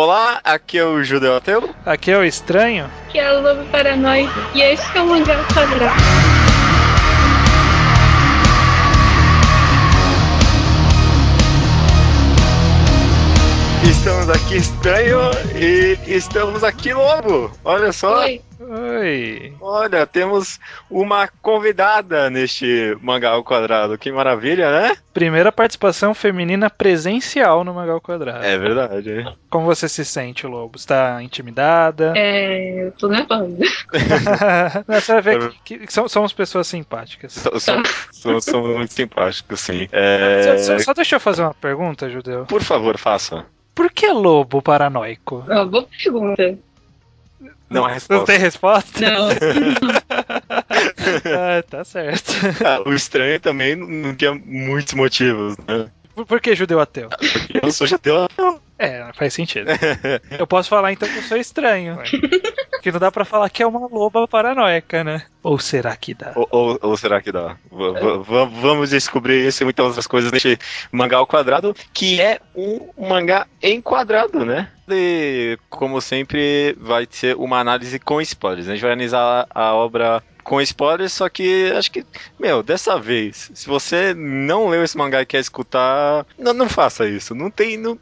Olá, aqui é o Judeu Ateu. Aqui é o Estranho. Que é o Lobo Paranoico. E esse é o Mangá Quadrado. Estamos aqui estranho e estamos aqui lobo. Olha só. Oi. Oi. Olha, temos uma convidada neste mangá ao quadrado. Que maravilha, né? Primeira participação feminina presencial no Magal Quadrado. É verdade. Como você se sente, Lobo? Está intimidada? É, eu tô nervosa. Você vai ver que, que som- somos pessoas simpáticas. So- so- so- Somos muito simpáticos, sim. É, Só, só- só deixa eu fazer uma pergunta, Judeu. Por favor, faça. Por que lobo paranoico? Ó, boa pergunta. Não há Não resposta. tem resposta? Não. ah, tá certo. Ah, o estranho também não- não tinha muitos motivos, né? Por, que judeu ateu? Porque eu sou judeu. É, faz sentido. Eu posso falar então que eu sou estranho. Que não dá pra falar que é uma loba paranoica, né? Ou será que dá? Ou, ou- ou será que dá? V- v- vamos descobrir isso e muitas outras coisas neste mangá ao quadrado, que é um mangá em quadrado, né? E, como sempre, vai ser uma análise com spoilers. A gente vai analisar a obra com spoilers, só que acho que, meu, dessa vez, se você não leu esse mangá e quer escutar, não, não faça isso. Não tem. Não,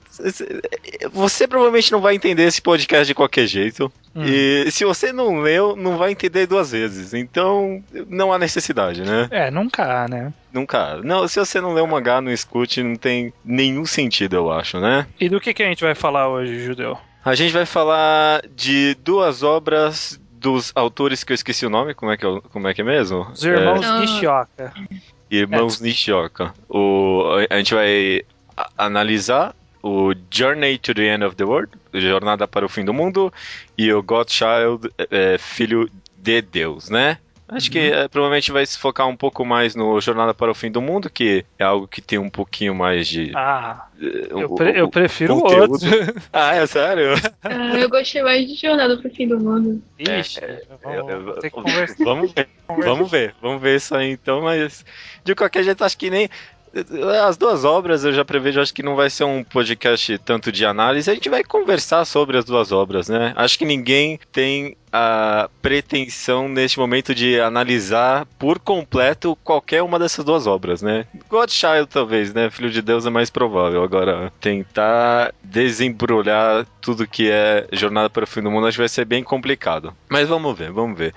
você provavelmente não vai entender esse podcast de qualquer jeito. Hum. E se você não leu, não vai entender duas vezes. Então, não há necessidade, né? É, nunca há, né? Nunca. Não, se você não leu o mangá, não escute, não tem nenhum sentido, eu acho, né? E do que, que a gente vai falar hoje, Judeu? A gente vai falar de duas obras dos autores que eu esqueci o nome, como é que é, como é, que é mesmo? Os irmãos Ah. Nishioka. É, Irmãos Nishioka. O, a- a gente vai analisar o Journey to the End of the World, Jornada para o Fim do Mundo, e o Godchild, é, Filho de Deus, né? Acho que é, provavelmente vai se focar um pouco mais no Jornada para o Fim do Mundo, que é algo que tem um pouquinho mais de. Ah, eh, eu, o- pre- eu o- prefiro o outro. Ah, é sério? Ah, eu gostei mais de Jornada pro Fim do Mundo. Ixi, Eu- vamos, conversar. Vamos ver. Vamos ver, vamos ver isso aí então, mas de qualquer jeito acho que nem as duas obras eu já prevejo, acho que não vai ser um podcast tanto de análise, a gente vai conversar sobre as duas obras, né? Acho que ninguém tem a pretensão neste momento de analisar por completo qualquer uma dessas duas obras, né? Godchild talvez, né? Filho de Deus é mais provável. Agora, tentar desembrulhar tudo que é Jornada para o Fim do Mundo acho que vai ser bem complicado. Mas vamos ver, vamos ver.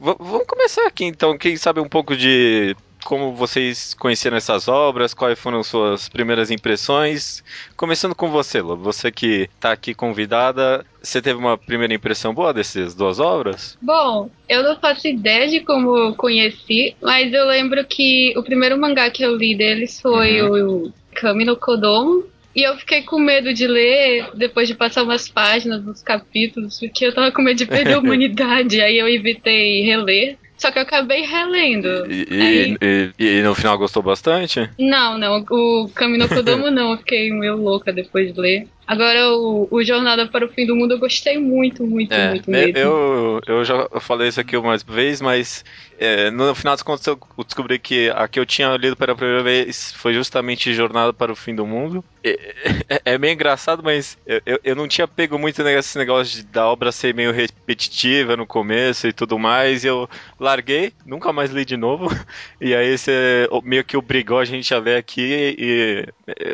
V- vamos começar aqui então, quem sabe um pouco de como vocês conheceram essas obras, quais foram suas primeiras impressões. Começando com você, Lobo, você que tá aqui convidada, você teve uma primeira impressão boa dessas duas obras? Bom, eu não faço ideia de como conheci, mas eu lembro que o primeiro mangá que eu li deles foi o Kami no Kodomo. E eu fiquei com medo de ler depois de passar umas páginas dos capítulos, porque eu tava com medo de perder a humanidade, aí eu evitei reler. Só que eu acabei relendo. E, Aí- e- e- e no final gostou bastante? Não, não, o Kami no Kodomo não, eu fiquei meio louca depois de ler. Agora, o, o Jornada para o Fim do Mundo eu gostei muito, muito, É, muito mesmo. eu, eu já falei isso aqui uma vez, mas é, no final das contas eu descobri que a que eu tinha lido pela primeira vez foi justamente Jornada para o Fim do Mundo. É, é, meio engraçado, mas eu, eu, não tinha pego muito nesse negócio de, da obra ser meio repetitiva no começo e tudo mais. Eu larguei, nunca mais li de novo. E aí você meio que obrigou a gente a ler aqui e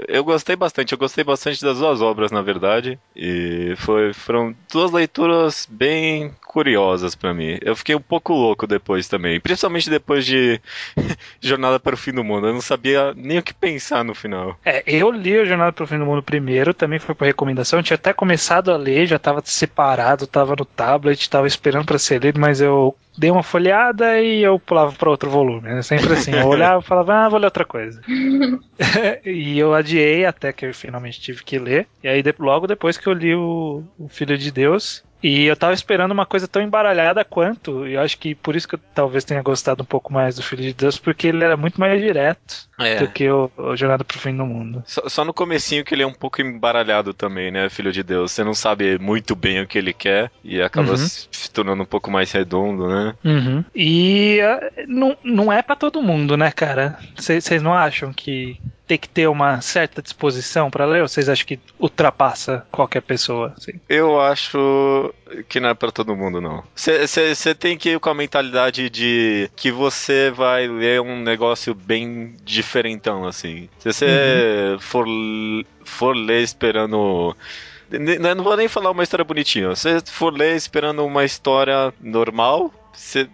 eu gostei bastante. Eu gostei bastante das duas obras, na verdade. E foi, foram duas leituras bem curiosas pra mim. Eu fiquei um pouco louco depois também, principalmente depois de Jornada para o Fim do Mundo. Eu não sabia nem o que pensar no final. É, eu li o Jornada pro Fim do Mundo primeiro, também foi por recomendação. Eu tinha até começado a ler, já tava separado, tava no tablet, tava esperando pra ser lido, mas eu dei uma folheada e eu pulava pra outro volume. É sempre assim. Eu olhava e falava, ah, vou ler outra coisa. e eu adiei até que eu finalmente tive que ler. E aí, de- logo depois que eu li o, o Filho de Deus. E eu tava esperando uma coisa tão embaralhada quanto, e eu acho que por isso que eu talvez tenha gostado um pouco mais do Filho de Deus, porque ele era muito mais direto É. do que o, o Jornada pro Fim do Mundo. Só, só no comecinho que ele é um pouco embaralhado também, né, filho de Deus? Você não sabe muito bem o que ele quer e acaba Uhum. se tornando um pouco mais redondo, né? Uhum. E ah, não, não é pra todo mundo, né, cara? Vocês não acham que tem que ter uma certa disposição para ler? Ou vocês acham que ultrapassa qualquer pessoa? Assim? Eu acho que não é pra todo mundo, não. Você tem que ir com a mentalidade de que você vai ler um negócio bem diferentão, assim. Se você uhum. for, for ler esperando. Não vou nem falar uma história bonitinha. Se você for ler esperando uma história normal,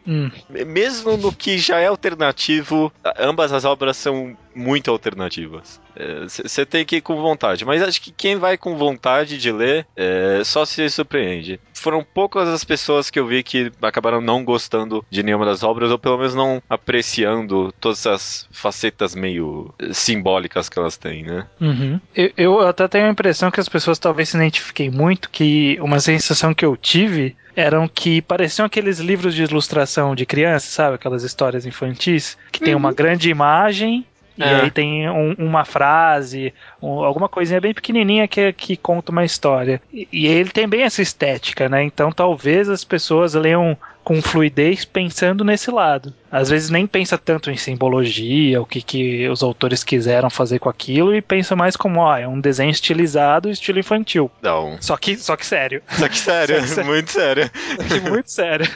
Hum. Mesmo no que já é alternativo, ambas as obras são muito alternativas. Você é, tem que ir com vontade, mas acho que quem vai com vontade de ler é, só se surpreende. Foram poucas as pessoas que eu vi que acabaram não gostando de nenhuma das obras, ou pelo menos não apreciando todas as facetas meio simbólicas que elas têm, né? Uhum. Eu, eu até tenho a impressão que as pessoas talvez se identifiquem muito, que uma sensação que eu tive eram que pareciam aqueles livros de ilustração de criança, sabe? Aquelas histórias infantis, que uhum. tem uma uhum. grande imagem e é. aí tem um, uma frase, um, alguma coisinha bem pequenininha que, que conta uma história. E, e, ele tem bem essa estética, né? Então talvez as pessoas leiam com fluidez pensando nesse lado. Às vezes nem pensa tanto em simbologia, o que, que os autores quiseram fazer com aquilo, e pensa mais como, ó, é um desenho estilizado, estilo infantil. Não. Só que, só que sério. Só que sério, só que sério. muito sério. Só que muito sério.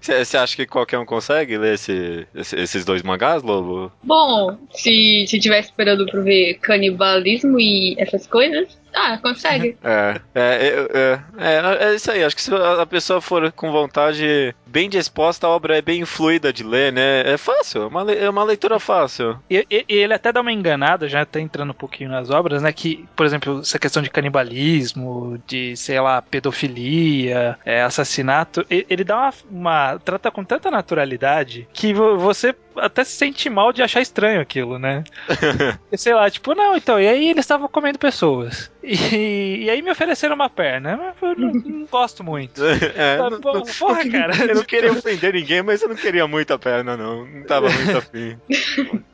Você acha que qualquer um consegue ler esse, esses dois mangás, Lobo? Bom, se, se tiver esperando pra ver canibalismo e essas coisas, ah, consegue. É, é, é, é, é, isso aí. Acho que se a pessoa for com vontade, bem disposta, a obra é bem fluida de ler, né? É fácil, é uma, é uma leitura fácil. E, e, e, ele até dá uma enganada, já tá entrando um pouquinho nas obras, né? Que, por exemplo, essa questão de canibalismo, de, sei lá, pedofilia, é, assassinato, ele dá uma, uma. trata com tanta naturalidade que você até se sente mal de achar estranho aquilo, né? sei lá, tipo, não, então, e aí eles estavam comendo pessoas. E, e, aí me ofereceram uma perna, mas eu não, não gosto muito. É, não, Porra, não, cara. Eu não queria ofender ninguém, mas eu não queria muita perna, não. Não tava muito afim.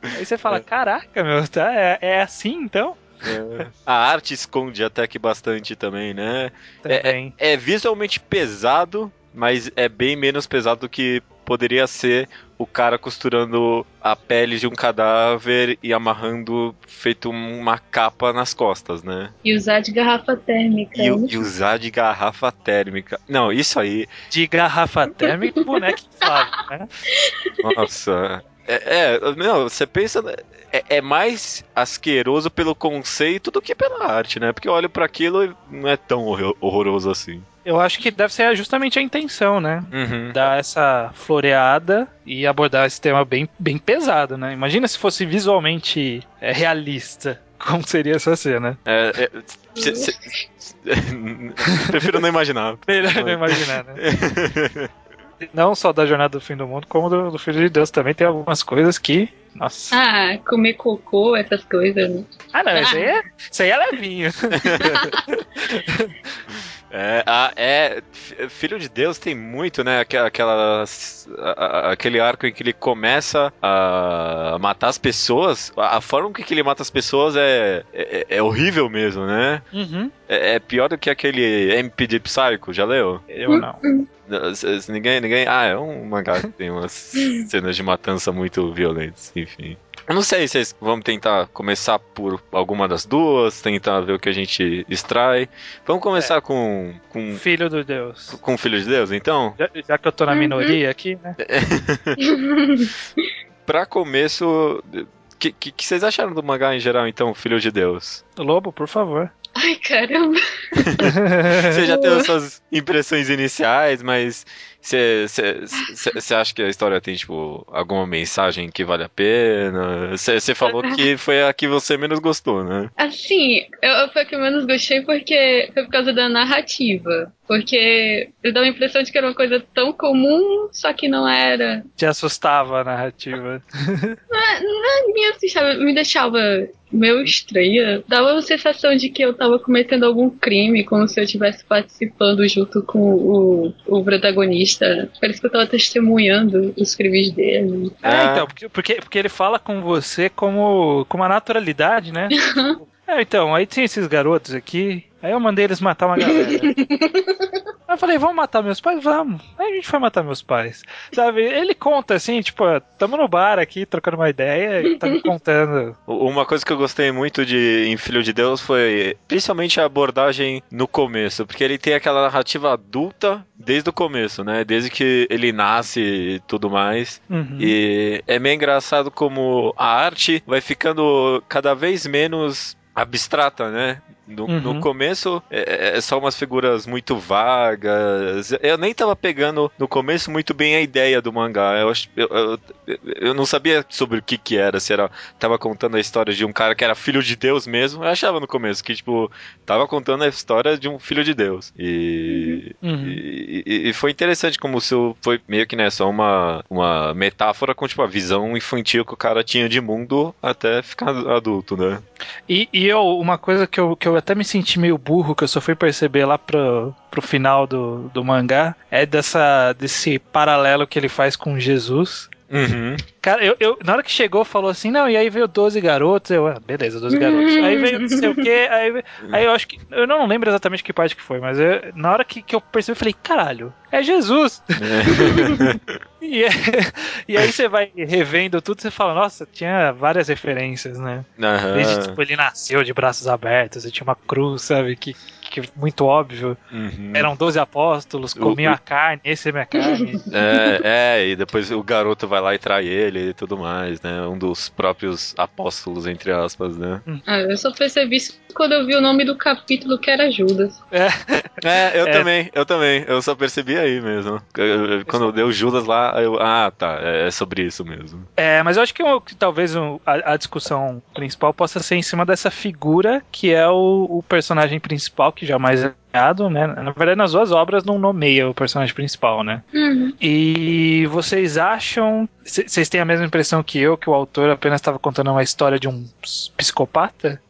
Aí você fala, é. caraca, meu, tá, é, é assim então? É. A arte esconde até que bastante também, né? Também. É, é, visualmente pesado, mas é bem menos pesado do que poderia ser o cara costurando a pele de um cadáver e amarrando feito uma capa nas costas, né? E usar de garrafa térmica. E, e usar de garrafa térmica. Não, isso aí. De garrafa térmica, boneco inflável, né? Nossa. É, é, não, você pensa. É, é, mais asqueroso pelo conceito do que pela arte, né? Porque eu olho para aquilo e não é tão horroroso assim. Eu acho que deve ser justamente a intenção, né? Uhum. Dar essa floreada e abordar esse tema bem, bem pesado, né? Imagina se fosse visualmente é, realista. Como seria essa cena? É, é, cê, cê, prefiro não imaginar. Melhor não imaginar, né? não só da jornada do fim do mundo, como do, do Filho de Deus também tem algumas coisas que. Nossa. Ah, comer cocô, essas coisas. Né? Ah, não, ah. Isso, aí é, isso aí é levinho. É, a, é, Filho de Deus tem muito, né? Aquela, aquele arco em que ele começa a matar as pessoas. A, forma com que ele mata as pessoas é, é, é horrível mesmo, né? Uhum. É, é, pior do que aquele MP de Psycho, já leu? Eu não. Ninguém, ninguém. Ah, é um mangá que tem umas cenas de matança muito violentas, enfim. Eu não sei se vocês vamos tentar começar por alguma das duas, tentar ver o que a gente extrai. Vamos começar é. com, com. Filho do Deus. Com Filho de Deus, então? Já, já que eu tô na minoria aqui, né? pra começo, o que, que, que, vocês acharam do mangá em geral, então, Filho de Deus? Lobo, por favor. Ai, caramba. Você já teve suas impressões iniciais, mas você acha que a história tem, tipo, alguma mensagem que vale a pena? Você falou que foi a que você menos gostou, né? Assim, eu, foi a que eu menos gostei porque foi por causa da narrativa. Porque eu dava a impressão de que era uma coisa tão comum, só que não era. Te assustava a narrativa. Não, não me assustava, me deixava meio estranha. Dava a sensação de que eu tava cometendo algum crime, como se eu estivesse participando junto com o, o protagonista. Parece que eu tava testemunhando os crimes dele. É, ah. então, porque, porque, porque ele fala com você como com uma naturalidade, né? é, então, aí tem esses garotos aqui, aí eu mandei eles matar uma galera. Eu falei, vamos matar meus pais? Vamos. Aí a gente foi matar meus pais. Sabe? Ele conta assim, tipo, tamo no bar aqui, trocando uma ideia, e tá me contando. Uma coisa que eu gostei muito de em Filho de Deus foi principalmente a abordagem no começo, porque ele tem aquela narrativa adulta desde o começo, né? Desde que ele nasce e tudo mais. Uhum. E é meio engraçado como a arte vai ficando cada vez menos abstrata, né? No, Uhum. no começo é, é só umas figuras muito vagas. Eu nem tava pegando no começo muito bem a ideia do mangá. Eu, eu, eu, eu não sabia sobre o que que era. Se era tava contando a história de um cara que era filho de Deus mesmo. Eu achava no começo que tipo tava contando a história de um filho de Deus. E Uhum. e, e- e foi interessante como se foi meio que né, só uma, uma metáfora com tipo a visão infantil que o cara tinha de mundo até ficar adulto, né? E, e eu, uma coisa que eu, que eu até me senti meio burro, que eu só fui perceber lá pro, pro final do, do mangá, é dessa, desse paralelo que ele faz com Jesus. Uhum. Cara, eu, eu- na hora que chegou, falou assim, não, e aí veio 12 garotos, eu, ah, beleza, 12 garotos. Aí veio não sei o quê, aí, aí eu acho que, eu não lembro exatamente que parte que foi, mas eu- na hora que, que eu percebi, eu falei, caralho, é Jesus! E, é- e aí você vai revendo tudo, você fala, nossa, tinha várias referências, né? Aham. Desde, tipo, ele nasceu de braços abertos, e tinha uma cruz, sabe? Que, que muito óbvio. Uhum. Eram 12 apóstolos, comiam o- a carne, esse é minha carne. É, é, e depois o garoto vai lá e trai ele e tudo mais, né? Um dos próprios apóstolos, entre aspas, né? Ah, eu só percebi isso quando eu vi o nome do capítulo que era Judas. É, eu É. também, eu também. Eu só percebi aí mesmo. Eu- Quando deu Judas lá, eu. Ah, tá. É sobre isso mesmo. É, mas eu acho que, o- que talvez o- a, a discussão principal possa ser em cima dessa figura que é o, o personagem principal, que jamais é nomeado, né? Na verdade, nas duas obras não nomeia o personagem principal, né? Uhum. E vocês acham. Vocês têm a mesma impressão que eu, que o autor apenas estava contando uma história de um ps- psicopata?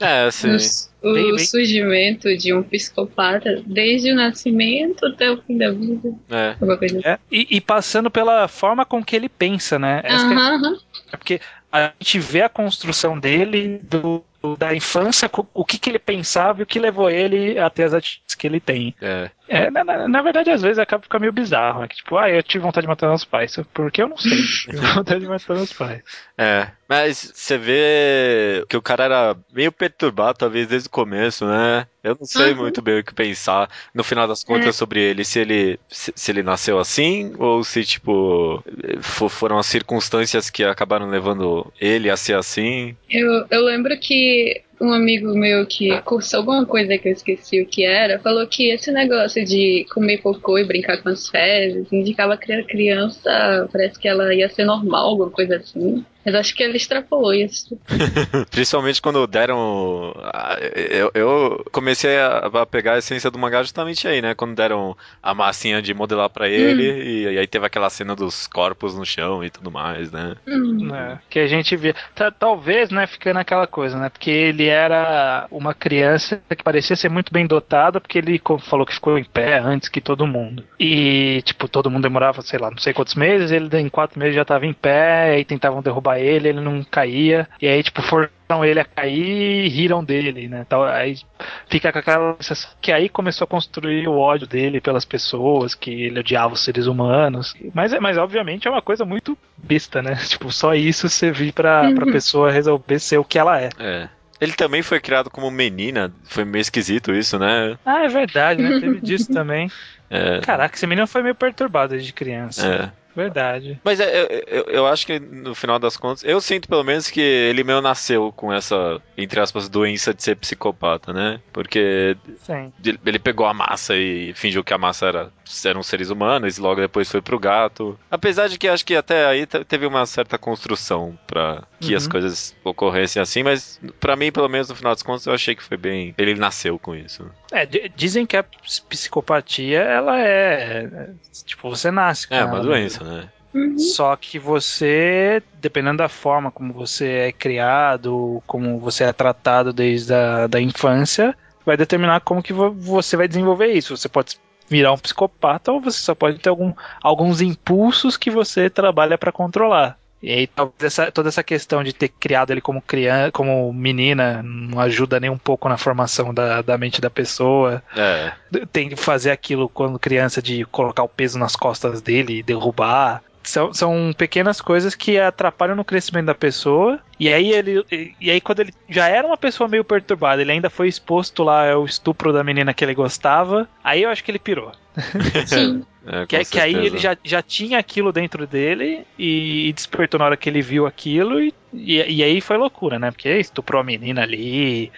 É, sim. O, o Bem, bem. surgimento de um psicopata desde o nascimento até o fim da vida. É. Assim. É, e, e passando pela forma com que ele pensa, né? Que é-. É porque a gente vê a construção dele do, da infância, o que, que ele pensava e o que levou ele a ter as atitudes que ele tem. É. É, na, na- na verdade, às vezes acaba ficando meio bizarro. Né? Que, tipo, ah, eu tive vontade de matar meus pais. Porque eu não sei. tive vontade de matar meus pais. É, mas você vê que o cara era meio perturbado, talvez desde o começo, né? Eu não sei Uhum. muito bem o que pensar, no final das contas, É. sobre ele. Se ele se, se ele nasceu assim, ou se, tipo, fo- foram as circunstâncias que acabaram levando ele a ser assim. Eu, eu lembro que um amigo meu que cursou alguma coisa que eu esqueci o que era, falou que esse negócio de comer cocô e brincar com as fezes indicava que a criança parece que ela ia ser normal, alguma coisa assim. Mas acho que ele extrapolou isso. Principalmente quando deram. Eu, eu comecei a a pegar a essência do mangá justamente aí, né? Quando deram a massinha de modelar pra ele, e aí teve aquela cena dos corpos no chão e tudo mais, né? Hum. É, que a gente via. Ta- Talvez, né, ficando aquela coisa, né? Porque ele era uma criança que parecia ser muito bem dotada, porque ele falou que ficou em pé antes que todo mundo. E, tipo, todo mundo demorava, sei lá, não sei quantos meses, ele em quatro meses já tava em pé, aí tentavam derrubar ele, ele não caía, e aí, tipo, forçaram ele a cair e riram dele, né? Tal, aí fica com aquela sensação que aí começou a construir o ódio dele pelas pessoas, que ele odiava os seres humanos. Mas, é- mas obviamente é uma coisa muito besta, né? Tipo, só isso servir pra, pra Uhum. pessoa resolver ser o que ela é. É. Ele também foi criado como menina, foi meio esquisito isso, né? Ah, é verdade, né? Teve disso também. É. Caraca, esse menino foi meio perturbado desde criança. É. Verdade. Mas é, eu, eu, eu acho que no final das contas, eu sinto pelo menos que ele meio nasceu com essa, entre aspas, doença de ser psicopata, né? Porque Sim. ele pegou a massa e fingiu que a massa era, eram seres humanos e logo depois foi pro gato. Apesar de que acho que até aí te- teve uma certa construção pra que Uhum. as coisas ocorressem assim, mas pra mim, pelo menos no final das contas, eu achei que foi bem. Ele nasceu com isso. É, di- dizem que a ps- psicopatia, ela é. é, Tipo, você nasce com É, ela uma mesmo. Né? Uhum. Só que você, dependendo da forma como você é criado, como você é tratado desde a da infância, vai determinar como que vo- você vai desenvolver isso. Você pode virar um psicopata ou você só pode ter algum, alguns impulsos que você trabalha para controlar. E aí talvez essa, toda essa questão de ter criado ele como criança, como menina, não ajuda nem um pouco na formação da, da mente da pessoa. É. Tem que fazer aquilo quando criança de colocar o peso nas costas dele e derrubar. São, são pequenas coisas que atrapalham no crescimento da pessoa. E aí ele. E aí, quando ele já era uma pessoa meio perturbada, ele ainda foi exposto lá ao estupro da menina que ele gostava. Aí eu acho que ele pirou. Sim. É, Que, que aí ele já, já tinha aquilo dentro dele e, e despertou na hora que ele viu aquilo e, e, e aí foi loucura, né? Porque estuprou a menina ali,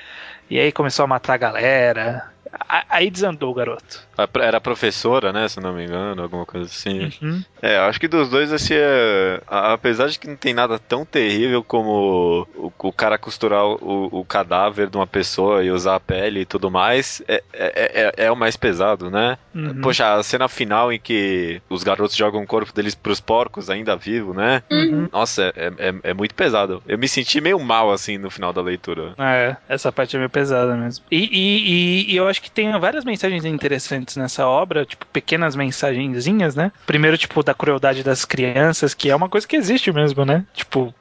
e aí começou a matar a galera. A- Aí desandou o garoto. Era professora, né? Se não me engano, alguma coisa assim. Uhum. É, acho que dos dois esse é. Apesar de que não tem nada tão terrível como o, o cara costurar o, o cadáver de uma pessoa e usar a pele e tudo mais, é, é, é, é o mais pesado, né? Uhum. Poxa, a cena final em que os garotos jogam o corpo deles pros porcos ainda vivo, né? Uhum. Nossa, é, é, é muito pesado. Eu me senti meio mal assim no final da leitura. É, essa parte é meio pesada mesmo. E, e, e- e eu acho que tem várias mensagens interessantes nessa obra, tipo, pequenas mensagenzinhas, né? Primeiro, tipo, da crueldade das crianças, que é uma coisa que existe mesmo, né? Tipo,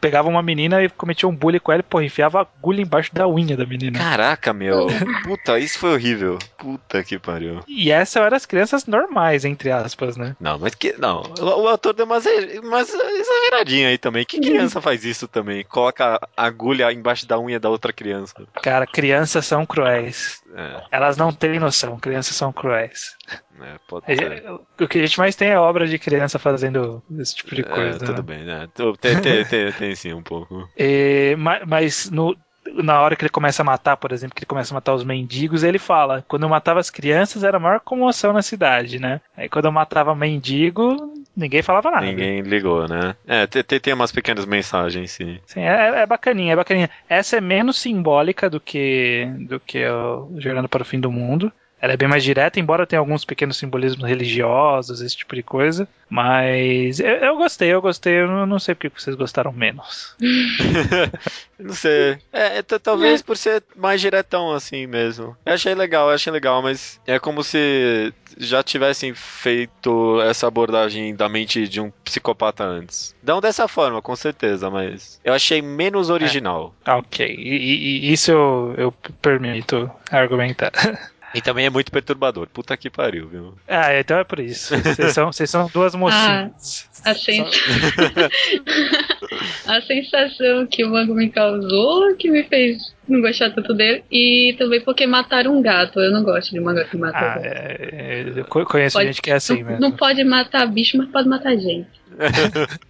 pegava uma menina e cometia um bullying com ela e, pô, enfiava agulha embaixo da unha da menina. Caraca, meu. Puta, isso foi horrível. Puta que pariu. E essas eram as crianças normais, entre aspas, né? Não, mas que. Não. O, o autor deu umas, umas exageradinha aí também. Que criança faz isso também? Coloca a agulha embaixo da unha da outra criança. Cara, crianças são cruéis. É, Elas não têm noção, crianças são cruéis. é pode ser. gente- O que a gente mais tem é obra de criança fazendo esse tipo de É, coisa. tudo né? bem, né? Tem, tem, tem, tem sim um pouco. Ma- mas no, na hora que ele começa a matar, por exemplo, que ele começa a matar os mendigos, ele fala: quando eu matava as crianças era a maior comoção na cidade, né? Aí quando eu matava mendigo, ninguém falava nada. Ninguém ligou, né? É, tem, tem- tem umas pequenas mensagens, sim. Sim, é, é bacaninha, é bacaninha. Essa é menos simbólica do que do que o Jornada para o Fim do Mundo. Ela é bem mais direta, embora tenha alguns pequenos simbolismos religiosos, esse tipo de coisa. Mas eu, eu gostei, eu gostei. Eu não, sei porque vocês gostaram menos. Não sei. É, é, talvez por ser mais diretão assim mesmo. Eu achei legal, eu achei legal, mas é como se já tivessem feito essa abordagem da mente de um psicopata antes. Não dessa forma, com certeza, mas eu achei menos original. Ah, Ok, e, e- e isso eu, eu permito argumentar. E também é muito perturbador. Puta que pariu, viu? Ah, então é por isso. Vocês são, vocês são duas mocinhas. A, sens... a sensação que o mango me causou que me fez não gostar tanto dele. E também porque mataram um gato. Eu não gosto de mangá que mata Ah, gato. é, é, eu conheço Pode- gente que é assim não, mesmo. não pode matar bicho, mas pode matar gente.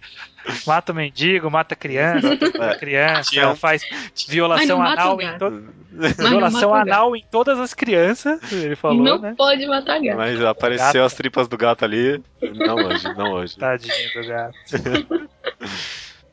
Mata o mendigo, mata a criança, mata a criança, faz violação anal em gato. to... Mas não violação anal em todas as crianças, ele falou, não né? pode matar gato. Mas apareceu Gato. as tripas do gato ali. Não hoje, não hoje. Tadinho do gato.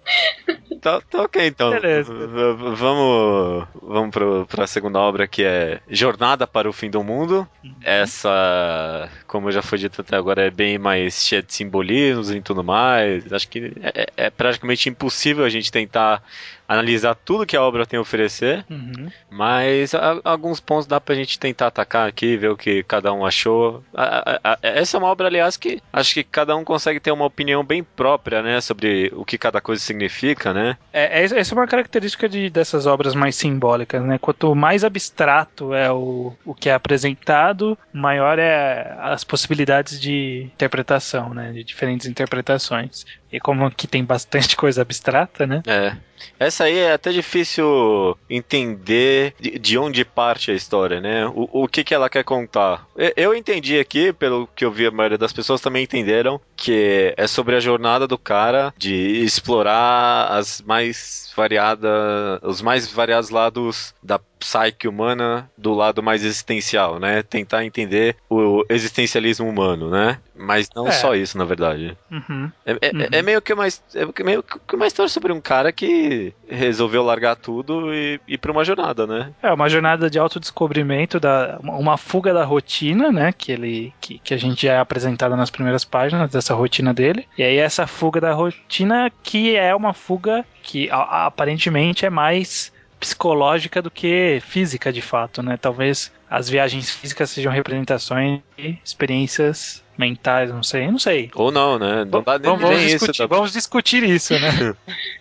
Tá, tá ok, então. Beleza. V- Vamos, vamos pro, pra segunda obra que é Jornada para o Fim do Mundo. Essa, como já foi dito até agora, é bem mais cheia de simbolismos e tudo mais. Acho que é, é praticamente impossível a gente tentar analisar tudo que a obra tem a oferecer, Uhum. mas a- alguns pontos dá pra gente tentar atacar aqui, ver o que cada um achou. A- a- essa é uma obra, aliás, que acho que cada um consegue ter uma opinião bem própria, né, sobre o que cada coisa significa, né? É, é- essa é uma característica de, dessas obras mais simbólicas, né? Quanto mais abstrato é o, o que é apresentado, maior é as possibilidades de interpretação, né? De diferentes interpretações. E como aqui tem bastante coisa abstrata, né? É. Essa aí é até difícil entender de, de onde parte a história, né? O, o que, que ela quer contar. Eu entendi aqui, pelo que eu vi, a maioria das pessoas também entenderam, que é sobre a jornada do cara de explorar as mais variadas, os mais variados lados da psique humana do lado mais existencial, né? Tentar entender o existencialismo humano, né? Mas não É. só isso, na verdade. Uhum. É, é- Uhum. é meio que uma, é meio que uma história sobre um cara que resolveu largar tudo e ir pra uma jornada, né? É uma jornada de autodescobrimento, da, uma fuga da rotina, né? Que ele que, que a gente já é apresentado nas primeiras páginas dessa rotina dele. E aí essa fuga da rotina que é uma fuga que aparentemente é mais psicológica do que física de fato, né? Talvez as viagens físicas sejam representações de experiências mentais, não sei, não sei. Ou não, né? Não dá nem, vamos, vamos nem discutir, isso. Tá... vamos discutir isso, né?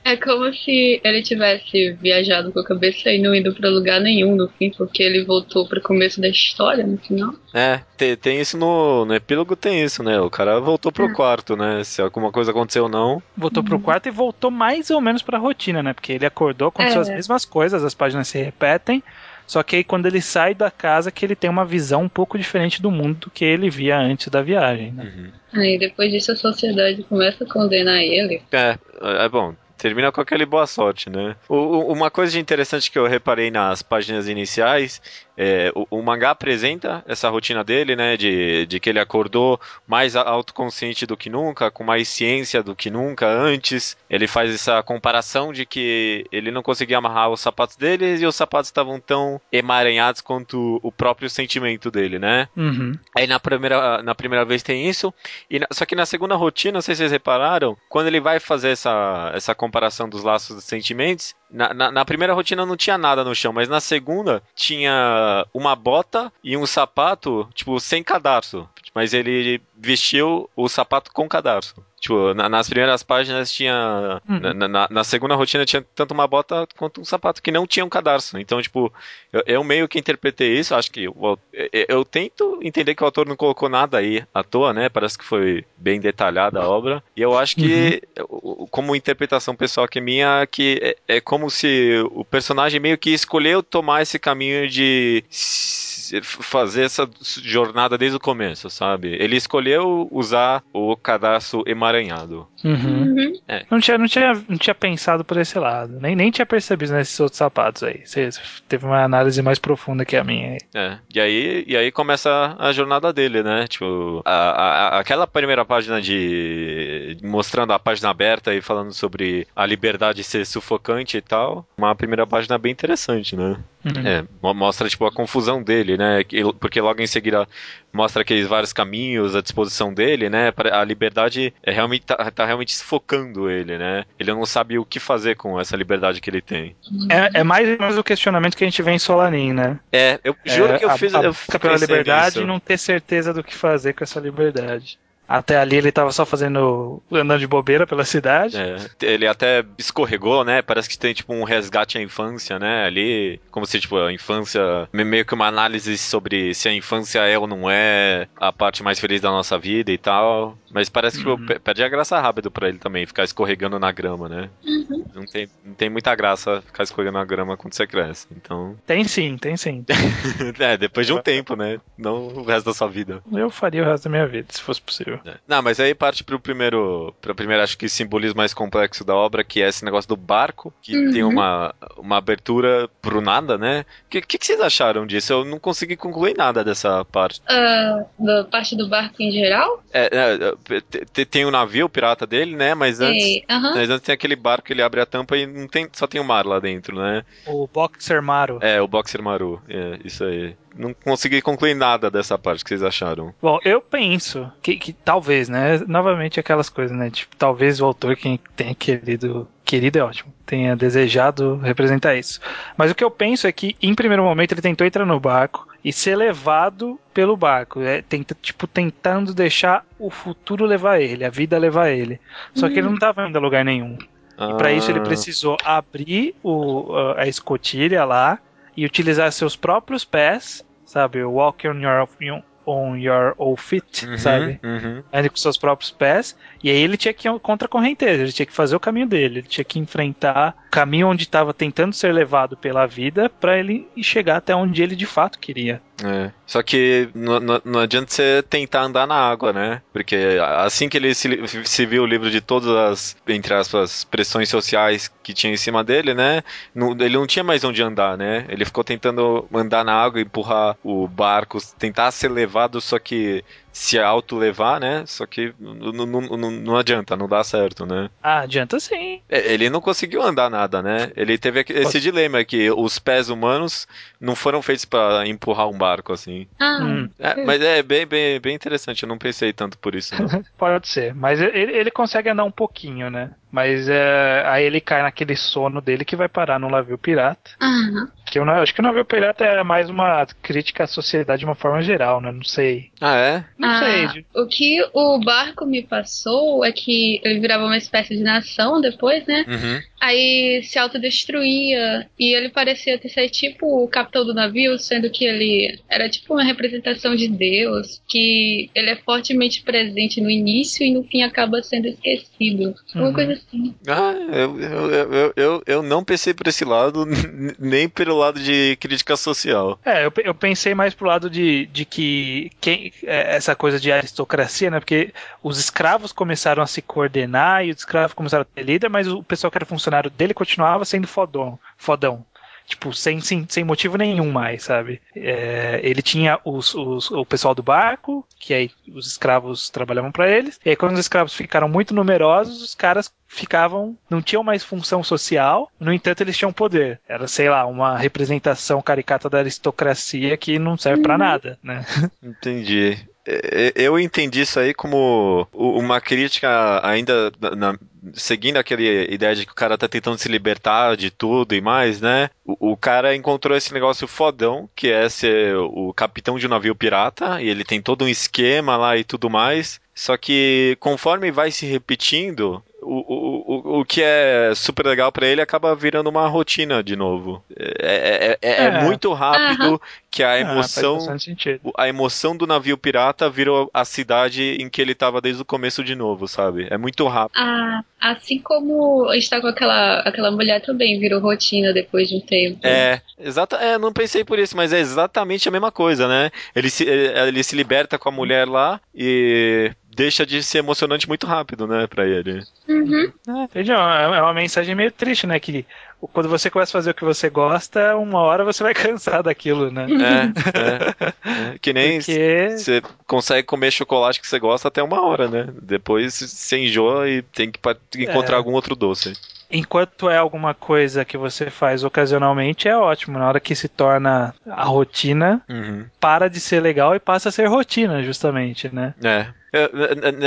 É como se ele tivesse viajado com a cabeça e não indo pra lugar nenhum no fim, porque ele voltou pro começo da história no final. É, tem, tem isso no, no epílogo, tem isso, né? O cara voltou pro É. quarto, né? Se alguma coisa aconteceu ou não. Voltou pro quarto e voltou mais ou menos pra rotina, né? Porque ele acordou, aconteceu É. as mesmas coisas, as páginas se repetem. Só que aí quando ele sai da casa que ele tem uma visão um pouco diferente do mundo do que ele via antes da viagem, né? Uhum. Aí depois disso a sociedade começa a condenar ele. É, é bom. Termina com aquele boa sorte, né? O- o- uma coisa de interessante que eu reparei nas páginas iniciais é o, o mangá apresenta essa rotina dele, né? De, de que ele acordou mais autoconsciente do que nunca, com mais ciência do que nunca antes. Ele faz essa comparação de que ele não conseguia amarrar os sapatos dele e os sapatos estavam tão emaranhados quanto o próprio sentimento dele, né? Uhum. Aí na primeira, na primeira vez tem isso, e na- só que na segunda rotina, não sei se vocês repararam, quando ele vai fazer essa, essa comparação dos laços dos sentimentos, na, na, na primeira rotina não tinha nada no chão, mas na segunda tinha uma bota e um sapato, tipo, sem cadarço. Mas ele vestiu o sapato com cadarço. Tipo, na- nas primeiras páginas tinha. Uhum. Na, na- na segunda rotina tinha tanto uma bota quanto um sapato que não tinha um cadarço. Então, tipo, eu, eu meio que interpretei isso. Acho que. o- eu, eu tento entender que o autor não colocou nada aí à toa, né? Parece que foi bem detalhada a obra. E eu acho que, o- como interpretação pessoal que é minha, que é, é como se o personagem meio que escolheu tomar esse caminho de fazer essa jornada desde o começo, sabe? Ele escolheu usar o cadastro emaranhado. Uhum. Uhum. Não, tinha, não, tinha, não tinha pensado por esse lado. Nem, nem tinha percebido nesses outros sapatos aí. Você teve uma análise mais profunda que a minha aí. É, e aí, e aí começa a jornada dele, né? Tipo, a, a- aquela primeira página de. mostrando a página aberta e falando sobre a liberdade ser sufocante e tal. Uma primeira página bem interessante, né? Uhum. É, mo- mostra tipo a confusão dele, né? Que- Porque logo em seguida mostra aqueles vários caminhos à disposição dele, né? A liberdade é realmente tá, tá realmente sufocando ele, né? Ele não sabe o que fazer com essa liberdade que ele tem. É, é mais ou menos o questionamento que a gente vê em Solanin, né? É, eu juro É, que eu a- fiz. a eu pela liberdade nisso. e não ter certeza do que fazer com essa liberdade. Até ali ele tava só fazendo. andando de bobeira pela cidade. É, ele até escorregou, né? Parece que tem tipo um resgate à infância, né? Ali, como se tipo a infância, me- meio que uma análise sobre se a infância é ou não é a parte mais feliz da nossa vida e tal. Mas parece que Uhum. tipo, pe- perde a graça rápido pra ele também, ficar escorregando na grama, né? Não tem, não tem muita graça ficar escorregando na grama quando você cresce. Então, Tem sim, tem sim. é, depois de um tempo, né? Não o resto da sua vida. Eu faria o resto da minha vida, se fosse possível. É. Não, mas aí parte pro primeiro, pro primeiro, acho que simbolismo mais complexo da obra, que é esse negócio do barco, que Uhum. tem uma, uma abertura pro nada, né? O que, que, que vocês acharam disso? Eu não consegui concluir nada dessa parte. Ah, da parte do barco em geral? É, é, te- tem o navio pirata dele, né? Mas antes, Sei. Aham. mas antes tem aquele barco que ele abre a tampa e não tem, só tem o mar lá dentro, né? O Boxer Maru. É, o Boxer Maru. É, isso aí. Não consegui concluir nada dessa parte que vocês acharam. Bom, eu penso que, que talvez, né? Novamente aquelas coisas, né? Tipo, talvez o autor que tenha querido. Querido é ótimo. Tenha desejado representar isso. Mas o que eu penso é que, em primeiro momento, ele tentou entrar no barco e ser levado pelo barco. É, tenta, tipo, tentando deixar o futuro levar ele, a vida levar ele. Só que ele não estava indo a lugar nenhum. E para isso ele Ah, precisou abrir o, a escotilha lá e utilizar seus próprios pés, sabe? Walk on your, on your own feet, uhum, sabe? uhum. Ande com seus próprios pés. E aí ele tinha que ir contra a correnteza, ele tinha que fazer o caminho dele, ele tinha que enfrentar o caminho onde estava tentando ser levado pela vida para ele chegar até onde ele de fato queria. É. Só que não, adianta você tentar andar na água, né? Porque assim que ele se, se viu livre de todas as, entre aspas, pressões sociais que tinha em cima dele, né? Não- ele não tinha mais onde andar, né? Ele ficou tentando andar na água, empurrar o barco, tentar ser levado, só que se auto-levar, né? Só que não, não, não, não adianta, não dá certo, né? Ah, adianta sim. É, Ele não conseguiu andar nada, né? Ele teve esse Pode- dilema que os pés humanos não foram feitos para empurrar um barco assim. Ah, Hum, É, mas é bem, bem, bem interessante, eu não pensei tanto por isso. Não. pode ser, mas ele, ele consegue andar um pouquinho, né? Mas é, aí ele cai naquele sono dele que vai parar no navio pirata. Aham. Que eu não- acho que o navio pirata é mais uma crítica à sociedade de uma forma geral, né? Não sei. Ah, é? Não Ah, sei. O que o barco me passou é que ele virava uma espécie de nação depois, né? Uhum. Aí se autodestruía e ele parecia ter ser tipo o capitão do navio, sendo que ele era tipo uma representação de Deus, que ele é fortemente presente no início e no fim acaba sendo esquecido. Uma Uhum. coisa assim. Ah, eu, eu, eu, eu, eu não pensei por esse lado, nem pelo lado de crítica social. É, eu, eu pensei mais pro lado de, de que quem, é, essa coisa de aristocracia, né? Porque os escravos começaram a se coordenar e os escravos começaram a ter líder, mas o pessoal que era funcionário dele continuava sendo fodão. fodão. Tipo, sem, sem, sem motivo nenhum mais, sabe? É, ele tinha os, os- o pessoal do barco, que aí os escravos trabalhavam para eles. E aí, quando os escravos ficaram muito numerosos, os caras ficavam. não tinham mais função social, no entanto, eles tinham poder. Era, sei lá, uma representação caricata da aristocracia que não serve pra nada, né? Entendi. É, Eu entendi isso aí como uma crítica ainda na- seguindo aquela ideia de que o cara tá tentando se libertar de tudo e mais, né? O, o cara encontrou esse negócio fodão, que é ser o capitão de um navio pirata, e ele tem todo um esquema lá e tudo mais. Só que conforme vai se repetindo, o, o, o, o que é super legal pra ele acaba virando uma rotina de novo. É, é- é- é É. muito rápido que a Ah, emoção a emoção do navio pirata virou a cidade em que ele tava desde o começo de novo, sabe? É muito rápido. Ah, assim como está com aquela, aquela mulher também, virou rotina depois de um tempo. É, exata, é, não pensei por isso, mas é exatamente a mesma coisa, né? Ele se, ele ele se liberta com a mulher lá e deixa de ser emocionante muito rápido, né, pra ele. Uhum. Entendi, é uma é uma mensagem meio triste, né? Que quando você começa a fazer o que você gosta, uma hora você vai cansar daquilo, né? É, é, é. Que nem Porque você consegue comer chocolate que você gosta até uma hora, né? Depois você enjoa e tem que encontrar É. algum outro doce. Enquanto é alguma coisa que você faz ocasionalmente, é ótimo. Na hora que se torna a rotina, Uhum. para de ser legal e passa a ser rotina, justamente, né? É. Eu-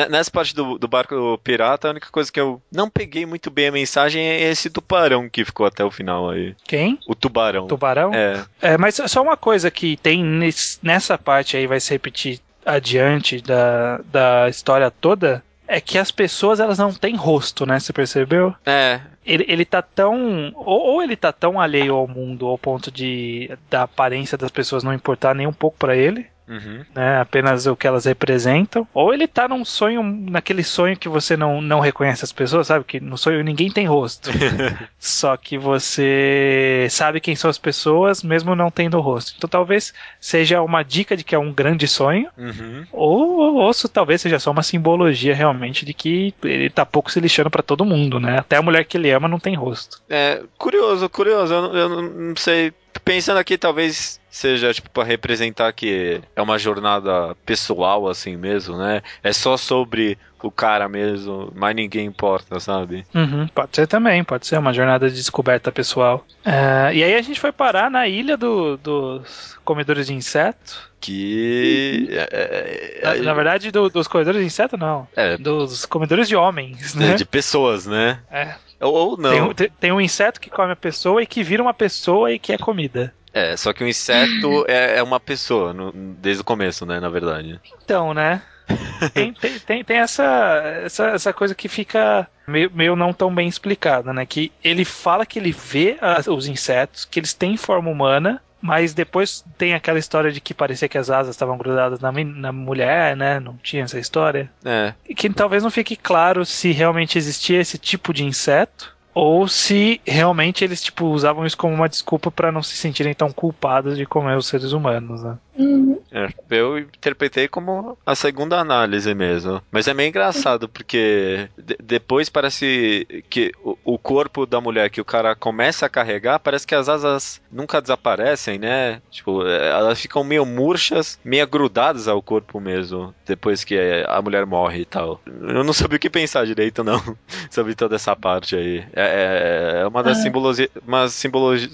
Nessa parte do, do barco pirata, a única coisa que eu não peguei muito bem a mensagem é esse tubarão que ficou até o final aí. Quem? O tubarão. Tubarão? É. É, mas só uma coisa que tem nesse- nessa parte aí, vai se repetir adiante da, da história toda, é que as pessoas elas não têm rosto, né? Você percebeu? É. Ele, ele tá tão. Ou, ou ele tá tão alheio ao mundo ao ponto de da aparência das pessoas não importar nem um pouco pra ele. Uhum. Né, apenas o que elas representam, ou ele tá num sonho, naquele sonho que você não, não reconhece as pessoas, sabe? Que no sonho ninguém tem rosto. Só que você sabe quem são as pessoas, mesmo não tendo rosto. Então talvez seja uma dica de que é um grande sonho, Uhum. ou, se talvez seja só uma simbologia realmente de que ele tá pouco se lixando pra todo mundo, né? Até a mulher que ele ama não tem rosto. É, curioso, curioso. Eu, eu não sei. Pensando aqui, talvez seja tipo para representar que é uma jornada pessoal assim mesmo, né? É só sobre o cara mesmo, mas ninguém importa, sabe? Uhum, pode ser também, pode ser uma jornada de descoberta pessoal. É, e aí a gente foi parar na ilha do- dos comedores de inseto. Que. é, Na, é, na verdade, do- dos comedores de inseto, não. é, Dos comedores de homens, né? de pessoas, né? É. Ou, ou não. Tem, um- tem- tem um inseto que come a pessoa e que vira uma pessoa e que é comida. É, só que o inseto é, é uma pessoa, no- desde o começo, né? Na verdade. Então, né? Tem, tem, tem, tem essa, essa, essa coisa que fica meio, meio não tão bem explicada, né? Que ele fala que ele vê as- os insetos, que eles têm forma humana, mas depois tem aquela história de que parecia que as asas estavam grudadas na, na mulher, né? Não tinha essa história. É. E que talvez não fique claro se realmente existia esse tipo de inseto. Ou se realmente eles tipo usavam isso como uma desculpa para não se sentirem tão culpados de comer os seres humanos, né? Uhum. É, eu interpretei como a segunda análise mesmo. Mas é meio engraçado, porque de- depois parece que o, o corpo da mulher que o cara começa a carregar, parece que as asas nunca desaparecem, né? Tipo, é, elas ficam meio murchas, meio grudadas ao corpo mesmo, depois que a mulher morre e tal. Eu não sabia o que pensar direito, não, sobre toda essa parte aí. É, é- é uma das É. simbologi umas simbologi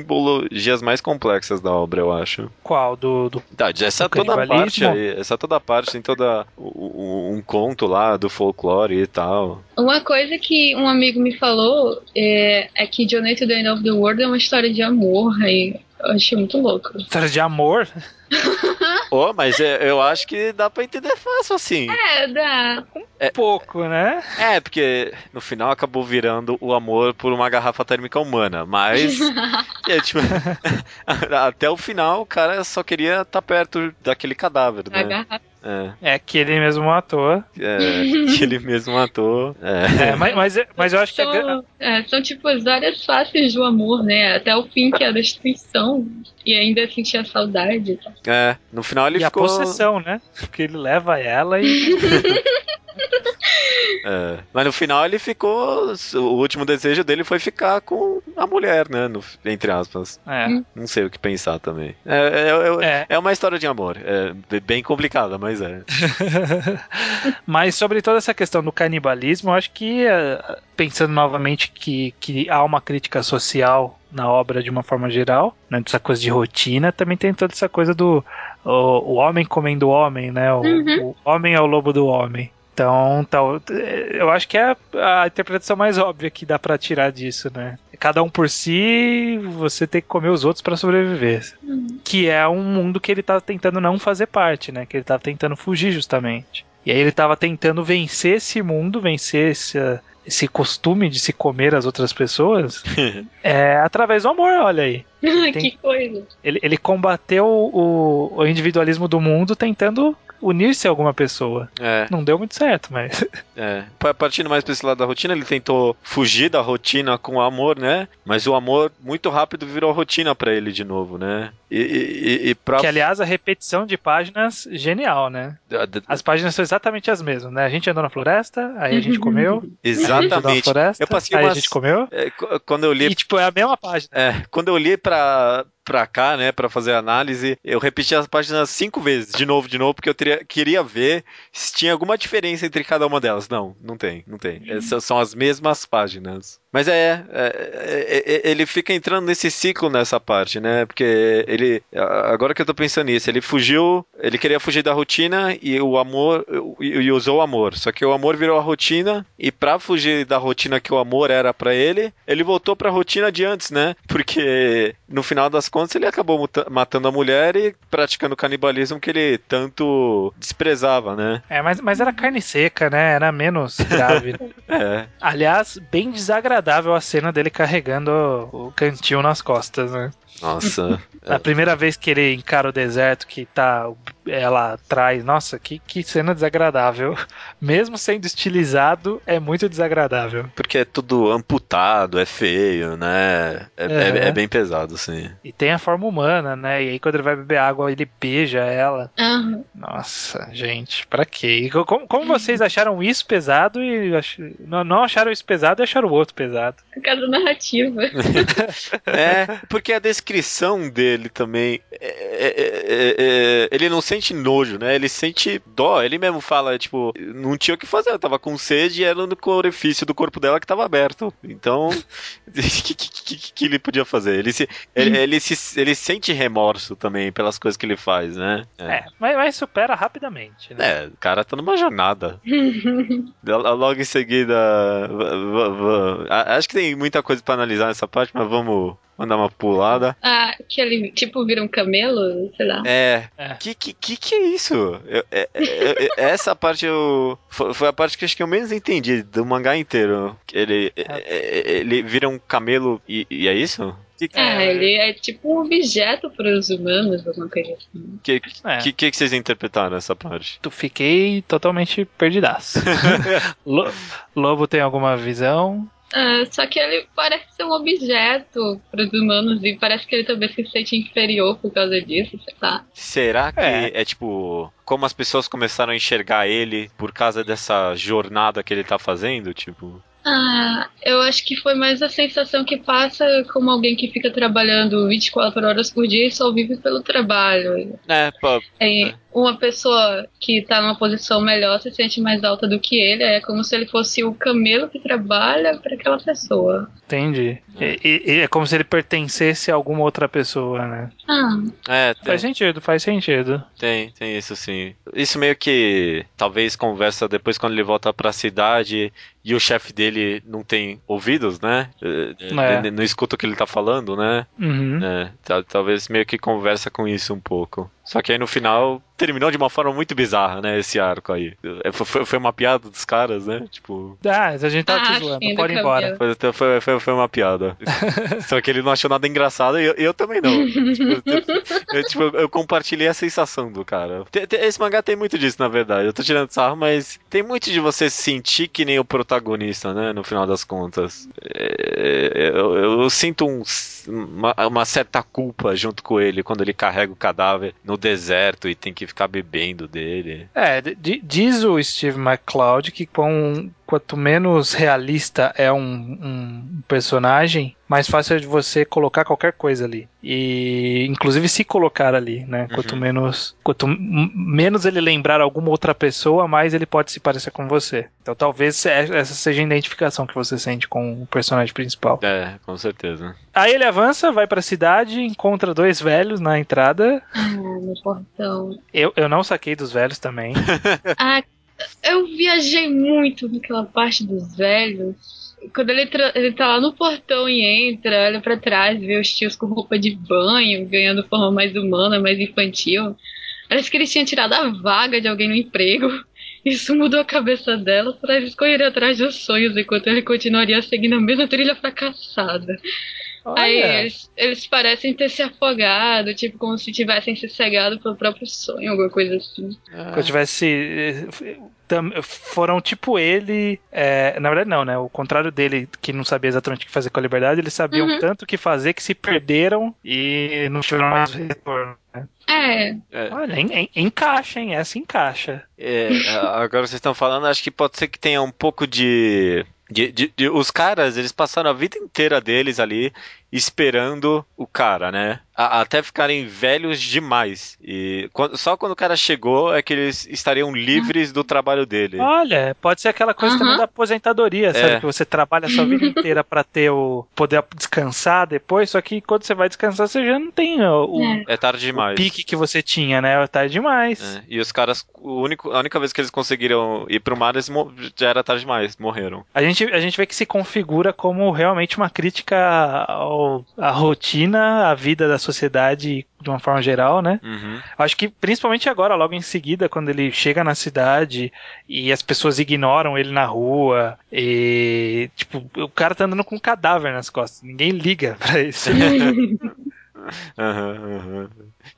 simbologias mais complexas da obra, eu acho. Qual? Do. do... Tá, essa O toda a parte aí, essa toda a parte, tem toda o- o- um conto lá do folclore e tal. Uma coisa que um amigo me falou é, é que to the End of the World é uma história de amor. Aí eu achei muito louco. História de amor? Oh, mas é- eu acho que dá pra entender fácil assim. É, dá. Pouco, né? É, porque no final acabou virando o amor por uma garrafa térmica humana, mas é, tipo, até o final o cara só queria estar perto daquele cadáver, A né? garrafa. É, É que ele mesmo matou. é, que ele mesmo matou. É. É, mas, mas, mas eu acho que. a gra- São, é, são tipo as várias faces do amor, né? Até o fim, que é a destruição. E ainda sentir a saudade. É, no final ele E a ficou. possessão, né? Porque ele leva ela e. é, mas no final ele ficou. O último desejo dele foi ficar com a mulher, né? no- entre aspas. É. Não sei o que pensar também. É, é, é, É. é uma história de amor. É bem complicada, mas é. Mas sobre toda essa questão do canibalismo, eu acho que, eh, pensando novamente que, que há uma crítica social na obra de uma forma geral, né, dessa coisa de rotina, também tem toda essa coisa do o, o homem comendo o homem, né? O, Uhum. o homem é o lobo do homem. Então, tal, eh, eu acho que é a, a interpretação mais óbvia que dá pra tirar disso, né? Cada um por si, você tem que comer os outros pra sobreviver. Que é um mundo que ele tá tentando não fazer parte, né? Que ele tá tentando fugir justamente. E aí ele tava tentando vencer esse mundo, vencer esse, esse costume de se comer as outras pessoas, é, através do amor, olha aí. que coisa. Ele, ele combateu o, o individualismo do mundo tentando unir-se a alguma pessoa. É, Não deu muito certo, mas. é. Pa- Partindo mais pra esse lado da rotina, ele tentou fugir da rotina com o amor, né? Mas o amor muito rápido virou rotina pra ele de novo, né? E, e, e pra. Que, aliás, a repetição de páginas, genial, né? As páginas são exatamente as mesmas, né? A gente andou na floresta, aí a gente comeu. Exatamente. floresta, Eu passei aí umas- a gente comeu. É, qu- quando eu li E, tipo, é a mesma página. É, quando eu olhei pra, pra cá, né, pra fazer a análise, eu repeti as páginas cinco vezes, de novo, de novo, porque eu teria- queria ver se tinha alguma diferença entre cada uma delas. Não, não tem, não tem. Essas são as mesmas páginas. Mas é, é, é, é, ele fica entrando nesse ciclo nessa parte, né? Porque ele, agora que eu tô pensando nisso, ele fugiu, ele queria fugir da rotina e o amor, e, usou o amor. Só que o amor virou a rotina e pra fugir da rotina que o amor era pra ele, ele voltou pra rotina de antes, né? Porque no final das contas ele acabou matando a mulher e praticando o canibalismo que ele tanto desprezava, né? É, mas, mas era carne seca, né? Era menos grave. É. Aliás, bem desagradável a cena dele carregando o, o cantil nas costas, né? Nossa. A primeira vez que ele encara o deserto, que tá ela atrás, nossa, que, que cena desagradável. Mesmo sendo estilizado, é muito desagradável. Porque é tudo amputado, é feio, né? É, é- É. é bem pesado, sim. E tem a forma humana, né? E aí quando ele vai beber água, ele beija ela. Aham. Nossa, gente, pra quê? Co- Como, como vocês acharam isso pesado e ach- não, não acharam isso pesado e acharam o outro pesado? Por causa da narrativa. É, porque a descrição dele também. é- é- é- é- ele não sente nojo, né? Ele sente dó. Ele mesmo fala, tipo, não tinha o que fazer. Eu tava com sede e era o único orifício do corpo dela que tava aberto. Então, o que, que- que- que ele podia fazer? Ele, se, ele, ele, se, ele sente remorso também pelas coisas que ele faz, né? É, mas, mas supera rapidamente, né? É, o cara tá numa jornada. Logo em seguida. Acho que tem muita coisa pra analisar nessa parte, mas vamos mandar uma pulada. ah, que ele, tipo, vira um camelo, sei lá. É. É. Que, que, que que é isso? Eu- é- é- é- essa parte eu. Foi, a parte que acho que eu menos entendi do mangá inteiro. Ele, é- é- ele vira um camelo e, e é isso? Que, É, ele é tipo um objeto para os humanos, alguma coisa assim. que, É. que, que, que vocês interpretaram nessa parte? Tu fiquei totalmente perdidaço. Lo- Lobo tem alguma visão? Ah, só que ele parece ser um objeto para os humanos e parece que ele também se sente inferior por causa disso, sei lá. Será que É. é. tipo. Como as pessoas começaram a enxergar ele por causa dessa jornada que ele tá fazendo? Tipo. Ah, eu acho que foi mais a sensação que passa como alguém que fica trabalhando 24 horas por dia e só vive pelo trabalho. É, pô, É, uma pessoa que tá numa posição melhor se sente mais alta do que ele. É como se ele fosse o camelo que trabalha para aquela pessoa. Entendi. E, e- é como se ele pertencesse a alguma outra pessoa, né? Ah, É, tem, Faz sentido, faz sentido. tem, tem isso sim. Isso meio que talvez conversa depois quando ele volta pra cidade e o chefe dele não tem ouvidos, né? É. Não escuta o que ele tá falando, né? Uhum. É, ta- talvez meio que conversa com isso um pouco. Só que aí no final terminou de uma forma muito bizarra, né? Esse arco aí. É, Foi, foi uma piada dos caras, né? Tipo. Ah, a gente tá Ah, te zoando, pode ir embora. Foi, foi, foi, foi uma piada. Só que ele não achou nada engraçado e eu, eu também não. Tipo, eu, tipo, eu compartilhei a sensação do cara. Esse mangá tem muito disso, na verdade. Eu tô tirando sarro, mas tem muito de você se sentir que nem o protagonista, né? No final das contas. É, eu, eu- eu sinto um- uma, uma certa culpa junto com ele quando ele carrega o cadáver no deserto e tem que ficar bebendo dele. É, di- diz o Steve McCloud que com, quanto menos realista é um, um personagem, mais fácil é de você colocar qualquer coisa ali. E inclusive se colocar ali, né? Quanto Uhum. menos quanto menos ele lembrar alguma outra pessoa, mais ele pode se parecer com você. Então talvez essa seja a identificação que você sente com o personagem principal. É, com certeza. Aí ele avança, vai pra cidade, encontra dois velhos na entrada. ah, no portão. Eu, eu não saquei dos velhos também. Ah, eu viajei muito naquela parte dos velhos. Quando ele, ele tá lá no portão e entra, olha pra trás, vê os tios com roupa de banho, ganhando forma mais humana, mais infantil. Parece que eles tinham tirado a vaga de alguém no emprego. Isso mudou a cabeça dela para eles atrás dos sonhos, enquanto ele continuaria seguindo a mesma trilha fracassada. Aí Olha. eles, eles parecem ter se afogado, tipo, como se tivessem se cegado pelo próprio sonho, alguma coisa assim. Quando tivesse. eh, tam- Foram tipo ele. é, na verdade, não, né? O contrário dele, que não sabia exatamente o que fazer com a liberdade, eles sabiam Uhum. tanto o que fazer que se perderam e não tiveram mais retorno. né? É, É. Olha, en- en- encaixa, hein? Essa encaixa. É, agora vocês estão falando, acho que pode ser que tenha um pouco de, de- de- de- Os caras, eles passaram a vida inteira deles ali esperando o cara, né? A- até ficarem velhos demais. E quando- só quando o cara chegou é que eles estariam livres do trabalho dele. Olha, pode ser aquela coisa Aham. também da aposentadoria, sabe? É. Que você trabalha a sua vida inteira pra ter o. poder descansar depois, só que quando você vai descansar, você já não tem o, o- É. É tarde o demais. pique que você tinha, né? É tarde demais. É, E os caras, o único, a única vez que eles conseguiram ir pro mar, eles já era tarde demais, morreram. A gente, a gente vê que se configura como realmente uma crítica ao, à rotina, à vida da sociedade de uma forma geral, né? Uhum. Acho que principalmente agora, logo em seguida, quando ele chega na cidade e as pessoas ignoram ele na rua e, tipo, o cara tá andando com um cadáver nas costas, ninguém liga pra isso. Aham,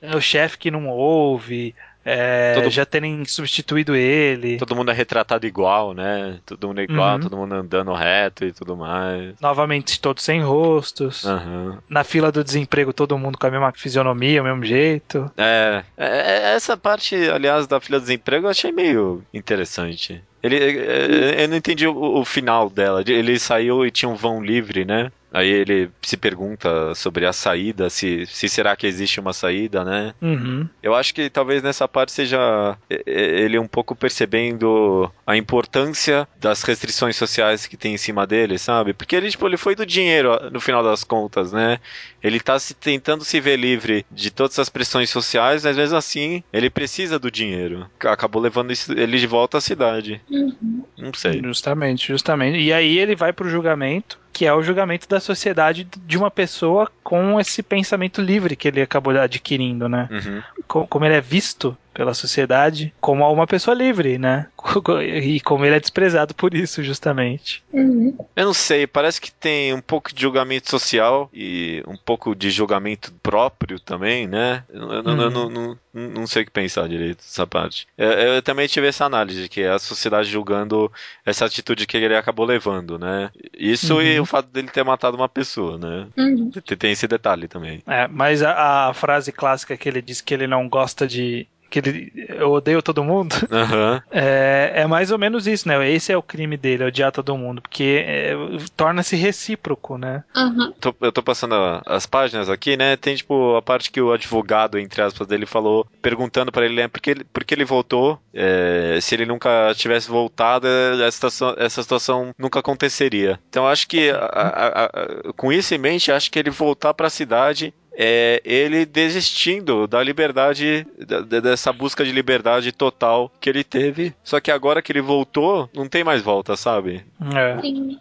aham. o chefe que não ouve, é, Todo- já terem substituído ele. Todo mundo é retratado igual, né? Todo mundo é igual, Uhum. todo mundo andando reto e tudo mais. Novamente, todos sem rostos. Aham. Na fila do desemprego, todo mundo com a mesma fisionomia, o mesmo jeito. É, é, é, essa parte, aliás, da filha do desemprego eu achei meio interessante. Ele, é, eu não entendi o, o final dela. Ele saiu e tinha um vão livre, né? Aí ele se pergunta sobre a saída, se, se será que existe uma saída, né? Uhum. Eu acho que talvez nessa parte seja ele um pouco percebendo a importância das restrições sociais que tem em cima dele, sabe? Porque ele, tipo, ele foi do dinheiro no final das contas, né? Ele tá se, tentando se ver livre de todas as pressões sociais, mas mesmo assim ele precisa do dinheiro. Acabou levando isso- ele de volta à cidade. Uhum. Não sei. Justamente, justamente. E aí ele vai pro julgamento, que é o julgamento da sociedade de uma pessoa com esse pensamento livre que ele acabou adquirindo, né? Uhum. Co- Como ele é visto pela sociedade como uma pessoa livre, né? E como ele é desprezado por isso, justamente. Uhum. Eu não sei, parece que tem um pouco de julgamento social e um pouco de julgamento próprio também, né? Eu, eu não- eu Uhum. não, não, não sei o que pensar direito dessa parte. Eu, eu também tive essa análise, que é a sociedade julgando essa atitude que ele acabou levando, né? Isso e Uhum. o fato dele ter matado uma pessoa, né? Uhum. Tem- Tem esse detalhe também. É, mas a, a frase clássica que ele diz que ele não gosta de que ele eu odeio todo mundo. Aham. É, é mais ou menos isso, né? Esse é o crime dele, odiar todo mundo, porque é, torna-se recíproco, né? Aham. Tô- eu tô passando a- as páginas aqui, né? Tem, tipo, a parte que o advogado, entre aspas, dele falou, perguntando pra ele, né, por que ele, por que ele voltou, é, se ele nunca tivesse voltado, é, essa situação, essa situação nunca aconteceria. Então, acho que, a- a- a- com isso em mente, acho que ele voltar pra cidade é ele desistindo da liberdade, da- da- dessa busca de liberdade total que ele teve. Só que agora que ele voltou, não tem mais volta, sabe? É.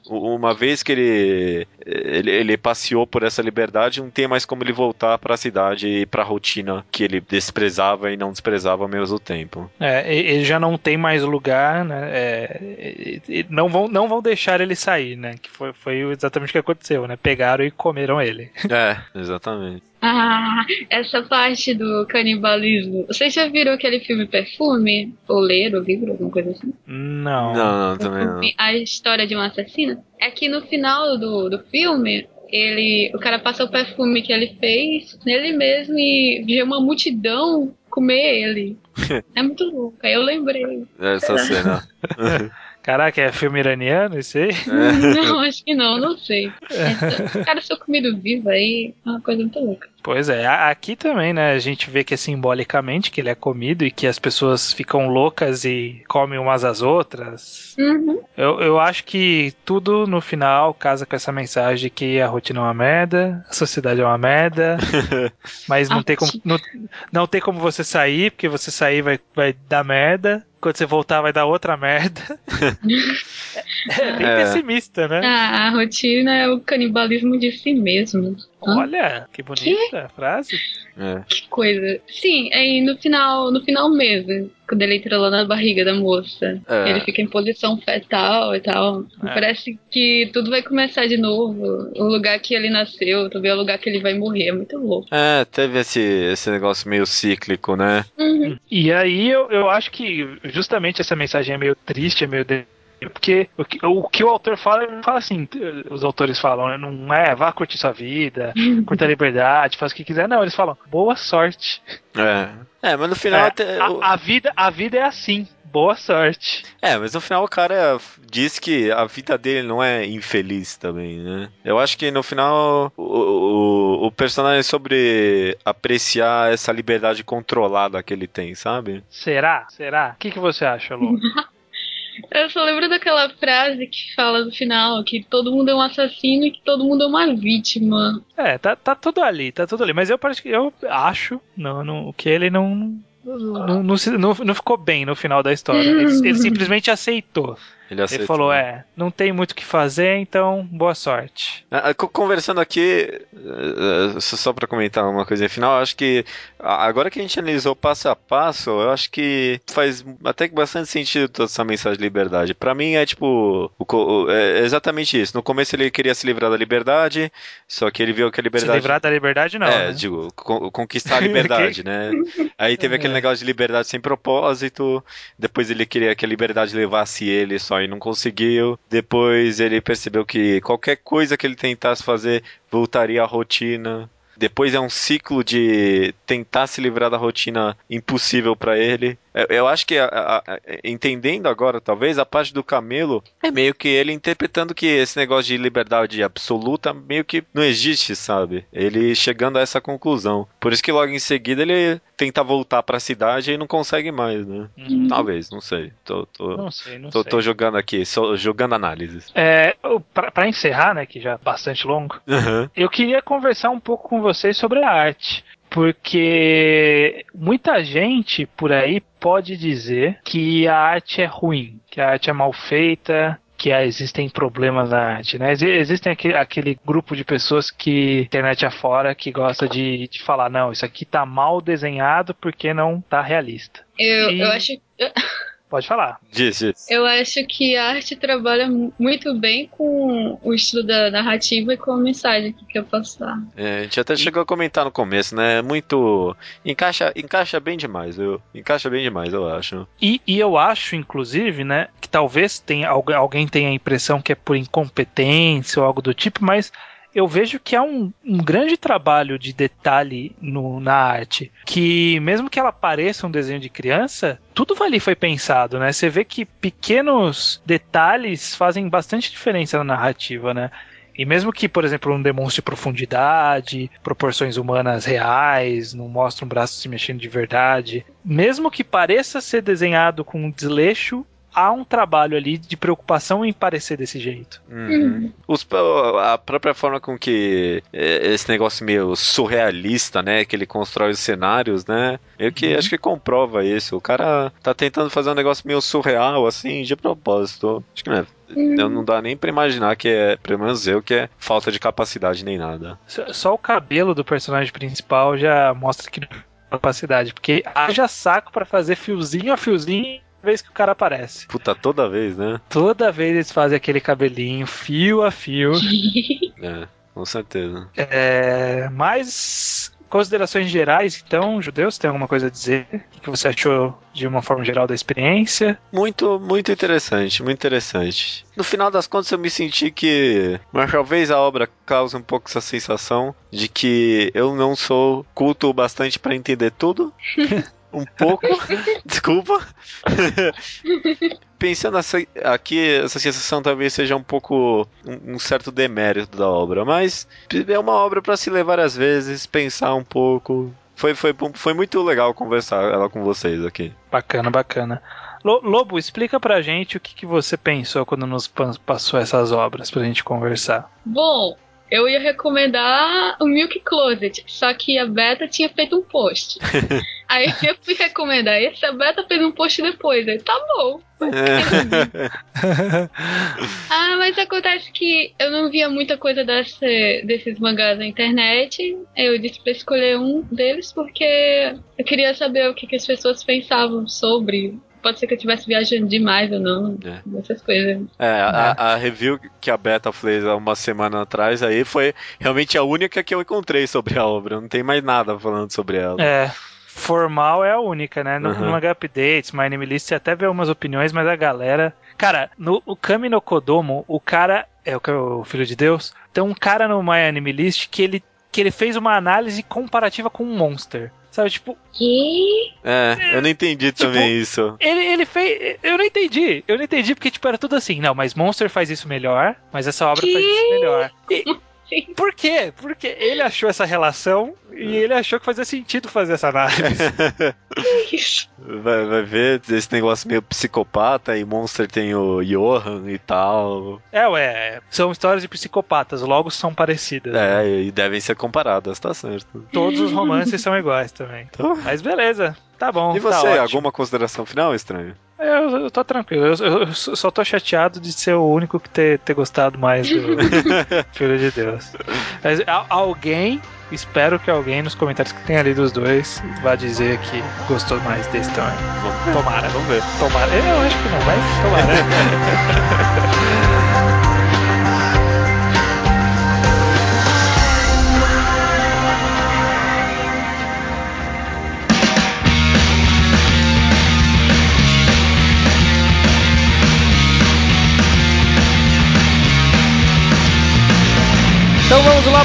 Uma vez que ele, ele, ele passeou por essa liberdade, não tem mais como ele voltar pra cidade e pra rotina que ele desprezava e não desprezava ao mesmo tempo. É, ele já não tem mais lugar, né? É, não, vão, não vão deixar ele sair, né? Que foi, foi exatamente o que aconteceu, né? Pegaram e comeram ele. É, exatamente. Ah, essa parte do canibalismo. Vocês já viram aquele filme Perfume? Ou leram o livro, alguma coisa assim? Não. Não, não, também não. A história de um assassino? É que no final do, do filme, ele, o cara passa o perfume que ele fez nele mesmo e vê uma multidão comer ele. É muito louco. Aí eu lembrei. Essa cena. Caraca, é filme iraniano isso aí? Não, acho que não, não sei. O cara ser comido vivo aí é uma coisa muito louca. Pois é, aqui também, né? A gente vê que é simbolicamente que ele é comido e que as pessoas ficam loucas e comem umas às outras. Uhum. Eu, eu acho que tudo no final casa com essa mensagem de que a rotina é uma merda, a sociedade é uma merda, mas não tem como, não, não tem como você sair, porque você sair vai, vai dar merda. Quando você voltar vai dar outra merda. É bem É. pessimista, né? Ah, a rotina é o canibalismo de si mesmo. Olha, que bonita a frase. É. Que coisa. Sim, aí no final, no final mesmo, quando ele entra lá na barriga da moça, É. ele fica em posição fetal e tal. É. Parece que tudo vai começar de novo. O lugar que ele nasceu, também é o lugar que ele vai morrer. É muito louco. É, teve esse, esse negócio meio cíclico, né? Uhum. E aí eu, eu acho que justamente essa mensagem é meio triste, é meio. Porque o que, o que o autor fala, ele não fala assim, os autores falam, né? Não é, vá curtir sua vida, curta a liberdade, faz o que quiser. Não, eles falam, boa sorte. É. É, mas no final É, até. o- a, a vida, a vida é assim, boa sorte. É, mas no final o cara diz que a vida dele não é infeliz também, né? Eu acho que no final o, o, o personagem sobre apreciar essa liberdade controlada que ele tem, sabe? Será? Será? O que, que você acha, Lu? Eu só lembro daquela frase que fala no final que todo mundo é um assassino e que todo mundo é uma vítima. É, tá, tá tudo ali, tá tudo ali. Mas eu, eu acho não, não, que ele não. Não, não, não- não ficou bem no final da história. Ele, ele simplesmente aceitou. Ele Ele aceitou. falou: é, não tem muito o que fazer, então boa sorte. Ah, co- Conversando aqui, eh, eh, só pra comentar uma coisa final, acho que agora que a gente analisou passo a passo, eu acho que faz até que bastante sentido toda essa mensagem de liberdade. Pra mim é tipo, o é exatamente isso. No começo ele queria se livrar da liberdade, só que ele viu que a Se liberdade livrar da liberdade, não. é, né? digo, con- conquistar a liberdade, né? Aí teve aquele É. negócio de liberdade sem propósito, depois ele queria que a liberdade levasse ele só e não conseguiu. Depois ele percebeu que qualquer coisa que ele tentasse fazer voltaria à rotina. Depois é um ciclo de tentar se livrar da rotina impossível pra ele. Eu- Eu acho que, a- a- a- entendendo agora, talvez, a parte do camelo é meio que ele interpretando que esse negócio de liberdade absoluta meio que não existe, sabe? Ele chegando a essa conclusão. Por isso que logo em seguida ele tenta voltar pra cidade e não consegue mais, né? Uhum. Talvez, não sei. Tô, tô, Não sei, não tô, sei. tô jogando aqui, só jogando análises. É, pra encerrar, né, que já é bastante longo, Uhum. eu queria conversar um pouco com vocês sobre a arte. Porque muita gente por aí pode dizer que a arte é ruim, que a arte é mal feita, que existem problemas na arte, né? Exi- Existem aquele, aquele grupo de pessoas que internet afora que gosta de, de falar, não, isso aqui tá mal desenhado porque não tá realista. Eu, E- eu acho Pode falar. Diz, diz. Eu acho que a arte trabalha mu- muito bem com o estudo da narrativa e com a mensagem que quer passar. É, a gente até chegou a comentar no começo, né? Muito. Encaixa, encaixa bem demais, viu? Encaixa bem demais, eu acho. E, e eu acho, inclusive, né, que talvez tenha, algu- alguém tenha a impressão que é por incompetência ou algo do tipo, mas eu vejo que há um, um grande trabalho de detalhe no, na arte. Que mesmo que ela pareça um desenho de criança, tudo ali foi pensado, né? Você vê que pequenos detalhes fazem bastante diferença na narrativa, né? E mesmo que, por exemplo, não demonstre profundidade, proporções humanas reais, não mostre um braço se mexendo de verdade, mesmo que pareça ser desenhado com um desleixo, há um trabalho ali de preocupação em parecer desse jeito. Uhum. Os, a própria forma com que é, esse negócio meio surrealista, né, que ele constrói os cenários, né, eu que uhum. acho que comprova isso. O cara tá tentando fazer um negócio meio surreal, assim, de propósito. Acho que não é uhum. não dá nem pra imaginar que é, pelo menos eu, que é falta de capacidade nem nada. Só o cabelo do personagem principal já mostra que não tem capacidade, porque haja saco para fazer fiozinho a fiozinho vez que o cara aparece. Puta, toda vez, né? Toda vez eles fazem aquele cabelinho fio a fio. é, com certeza. É, mas considerações gerais, então, judeus, tem alguma coisa a dizer? O que você achou de uma forma geral da experiência? Muito, muito interessante, muito interessante. No final das contas, eu me senti que, mas talvez a obra cause um pouco essa sensação de que eu não sou culto bastante para entender tudo. um pouco. Desculpa. Pensando aqui, essa sensação talvez seja um pouco um, um certo demérito da obra, mas é uma obra para se ler várias vezes, pensar um pouco. Foi, foi, foi muito legal conversar ela com vocês aqui. Bacana, bacana. Lobo, explica pra gente o que, que você pensou quando nos passou essas obras pra gente conversar. Bom, eu ia recomendar o Milk Closet, só que a Beta tinha feito um post. Aí eu fui recomendar esse, a Beta fez um post depois. Aí tá bom. ah, mas acontece que eu não via muita coisa desse, desses mangás na internet. Eu disse pra escolher um deles porque eu queria saber o que, que as pessoas pensavam sobre pode ser que eu estivesse viajando demais ou não, é. essas coisas. É, a, a, review que a Beta fez há uma semana atrás aí foi realmente a única que eu encontrei sobre a obra. Não tem mais nada falando sobre ela. É. Formal é a única, né? No, uhum. no Updates, My Name List, você até vê umas opiniões, mas a galera. Cara, no o Kami no Kodomo, o cara. É o, o filho de Deus. Tem um cara no My Anime List que ele, que ele fez uma análise comparativa com um Monster. Sabe, tipo. Que? É, eu não entendi tipo, também isso. Ele, ele fez. Eu não entendi. Eu não entendi porque, tipo, era tudo assim. Não, mas Monster faz isso melhor, mas essa obra que? faz isso melhor. E, por quê? Porque ele achou essa relação e ele achou que fazia sentido fazer essa análise. Vai, vai ver esse negócio meio psicopata e Monster tem o Johan e tal. É, ué, são histórias de psicopatas, logo são parecidas. É, né? e devem ser comparadas, tá certo. Todos os romances são iguais também. Então... Mas beleza, tá bom. E você, tá alguma consideração final, estranho? Eu, eu tô tranquilo. Eu, eu, só tô chateado de ser o único que ter, ter gostado mais do Filho de Deus. Mas alguém, espero que alguém nos comentários que tenha lido os dois vá dizer que gostou mais desse também. Tomara. Vamos ver. Tomara. Eu acho que não, mas tomara.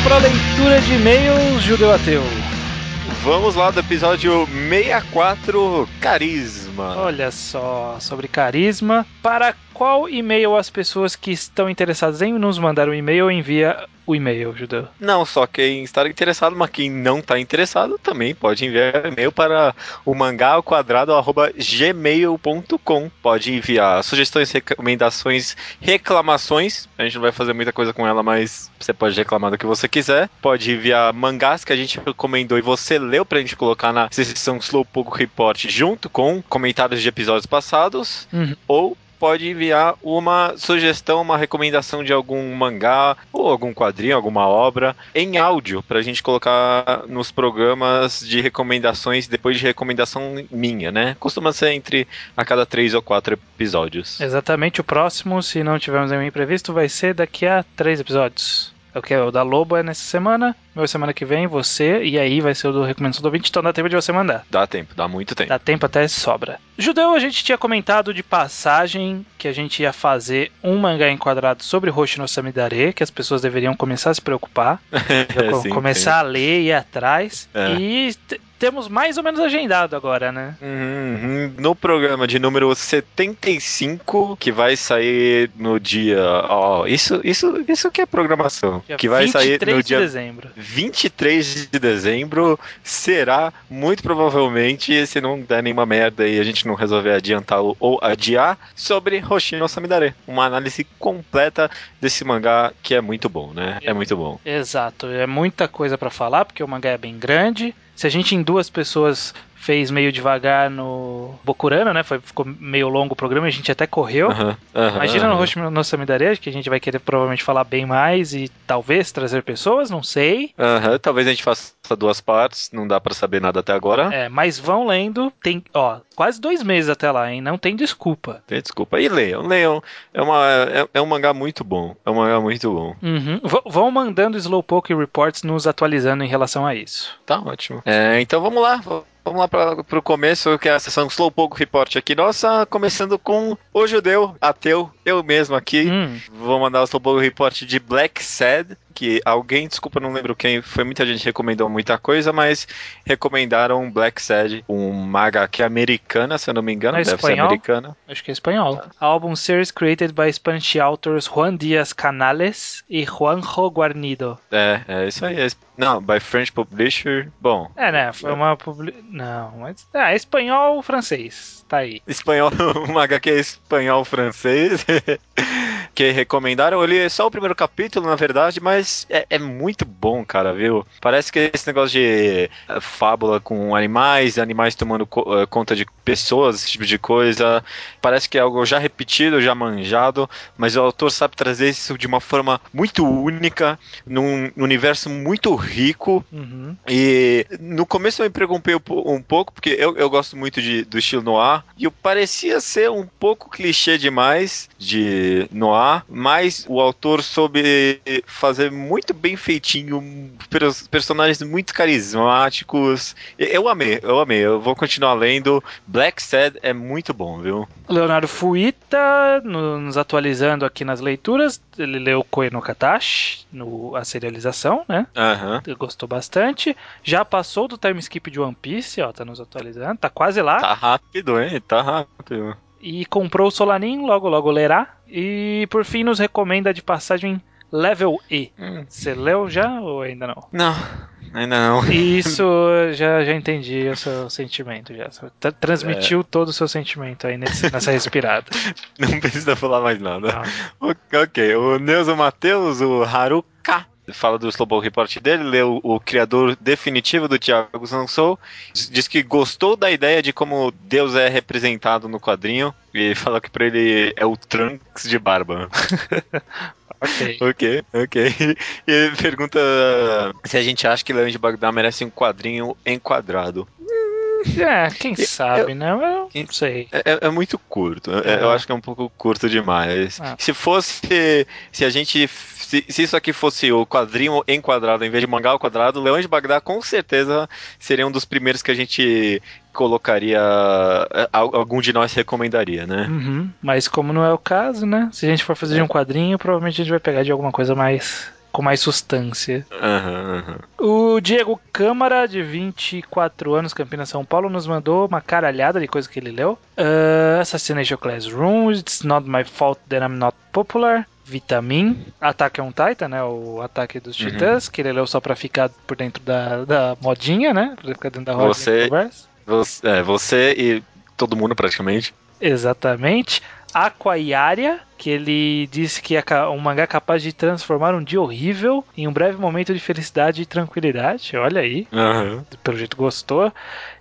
para a leitura de e-mails, Judeu Ateu. Vamos lá do episódio 64, Carisma. Olha só, sobre carisma. Para qual e-mail as pessoas que estão interessadas em nos mandar um e-mail envia o e-mail, Judeu? Não, só quem está interessado, mas quem não está interessado também pode enviar e-mail para o mangaquadrado@gmail.com. Pode enviar sugestões, recomendações, reclamações. A gente não vai fazer muita coisa com ela, mas você pode reclamar do que você quiser. Pode enviar mangás que a gente recomendou e você leu para a gente colocar na sessão Slowpoke Report junto com comentários de episódios passados. Uhum. Ou pode enviar uma sugestão, uma recomendação de algum mangá ou algum quadrinho, alguma obra em áudio para a gente colocar nos programas de recomendações depois de recomendação minha, né? Costuma ser entre a cada três ou quatro episódios. Exatamente, o próximo, se não tivermos nenhum imprevisto, vai ser daqui a três episódios. O que o da Lobo é nessa semana, meu semana que vem, você, e aí vai ser o do Recomendação do Ouvinte, então dá tempo de você mandar. Dá tempo, dá muito tempo. Dá tempo até sobra. Judeu, a gente tinha comentado de passagem que a gente ia fazer um mangá enquadrado sobre Roshi no Samidare, que as pessoas deveriam começar a se preocupar, É, sim, começar a ler e ir atrás. É. E temos mais ou menos agendado agora, né? Uhum. No programa de número 75, que vai sair no dia. Ó, isso, isso, isso que é programação. Dia que vai sair 23 no de dia dezembro. 23 de dezembro. Será, muito provavelmente, se não der nenhuma merda e a gente não resolver adiantar ou- adiar, sobre Hoshino Samidare. Uma análise completa desse mangá que é muito bom, né? É muito bom. Exato, é muita coisa pra falar, porque o mangá é bem grande. Se a gente em duas pessoas fez meio devagar no Bokurano, né? Foi, ficou meio longo o programa, a gente até correu. Aham, aham, Imagina no aham. Roshi no Samidare, que a gente vai querer provavelmente falar bem mais e talvez trazer pessoas, não sei. Talvez a gente faça duas partes, não dá pra saber nada até agora. É, mas vão lendo, tem, ó, quase dois meses até lá, hein? Não tem desculpa. Tem Desculpa. E leiam, leiam. É, uma, é, é um mangá muito bom. É um mangá muito bom. Uhum. Vão mandando Slowpoke Reports nos atualizando em relação a isso. Tá ótimo. É, então vamos lá. Vamos lá para o começo, que é a sessão Slowpoke Report aqui. Nossa, começando com o judeu, ateu, eu mesmo aqui. Hum, Vou mandar o Slowpoke Report de Black Sad, que alguém, desculpa, não lembro quem, foi muita gente que recomendou muita coisa, mas recomendaram Black Sad, um maga que é americana, se eu não me engano, É deve espanhol? ser americana. acho que é espanhol. Album series created by Spanish authors Juan Diaz Canales e Juanjo Guarnido. É, é isso aí. é Não, by French Publisher. Bom, É, né? Foi uma publi... Não, mas. Ah, é espanhol francês. Tá aí. espanhol, um HQ espanhol-francês. que recomendaram. Eu li só o primeiro capítulo, na verdade, mas é, é muito bom, cara, viu? Parece que esse negócio de eh, fábula com animais, animais tomando co- eh, conta de pessoas, esse tipo de coisa, parece que é algo já repetido, já manjado, mas o autor sabe trazer isso de uma forma muito única, num universo muito rico. Uhum. E no começo eu me preocupei um po- um pouco, porque eu, eu gosto muito de, do estilo noir, e parecia ser um pouco clichê demais de noir, mas o autor soube fazer muito bem feitinho, pers- personagens muito carismáticos. Eu amei, eu amei, eu vou continuar lendo. Black Sad é muito bom, viu? Leonardo Fuita, no- nos atualizando aqui nas leituras, ele leu Koe no Katashi, no, a serialização, né? Aham. Gostou bastante. Já passou do time skip de One Piece, ó, tá nos atualizando, tá quase lá. Tá rápido, hein? Tá rápido. E comprou o Solanin, logo logo lerá. E por fim nos recomenda de passagem Level E. Hum, Você leu já ou ainda não? Não, ainda não. Isso, já, já entendi o seu sentimento. já. Tra- transmitiu É. todo o seu sentimento aí nesse- nessa respirada. Não precisa falar mais nada. Não. Ok, ok. o Neuza Matheus, o Haruka, fala do Slowpoke Report dele, leu o criador definitivo do Thiago Sansou, diz que gostou da ideia de como Deus é representado no quadrinho, e fala que pra ele é o Trunks de barba. Ok. ok, ok. E ele pergunta se a gente acha que Leão de Bagdá merece um quadrinho enquadrado. É, quem sabe, né? Eu não sei. É, é- é muito curto. É- É. Eu acho que é um pouco curto demais. Ah. Se fosse. Se a gente. Se, se isso aqui fosse o quadrinho enquadrado em vez de mangá ao quadrado, Leão de Bagdá com certeza seria um dos primeiros que a gente colocaria. é, al- Algum de nós recomendaria, né? Uhum. Mas como não é o caso, né? Se a gente for fazer de um quadrinho, provavelmente a gente vai pegar de alguma coisa mais. Com mais substância. Aham, aham. O Diego Câmara, de 24 anos, Campinas, São Paulo, nos mandou uma caralhada de coisa que ele leu. Uh, Assassination Classroom, It's Not My Fault That I'm Not Popular. Vitamin, Ataque on Titan, né? O Ataque dos Uhum. Titãs, que ele leu só pra ficar por dentro da, da modinha, né? Pra ficar dentro da roda Você-. Você, é, você e todo mundo praticamente. Exatamente. Aquaiaria, que ele disse que é um mangá capaz de transformar um dia horrível em um breve momento de felicidade e tranquilidade. Olha aí, Aham. pelo jeito gostou.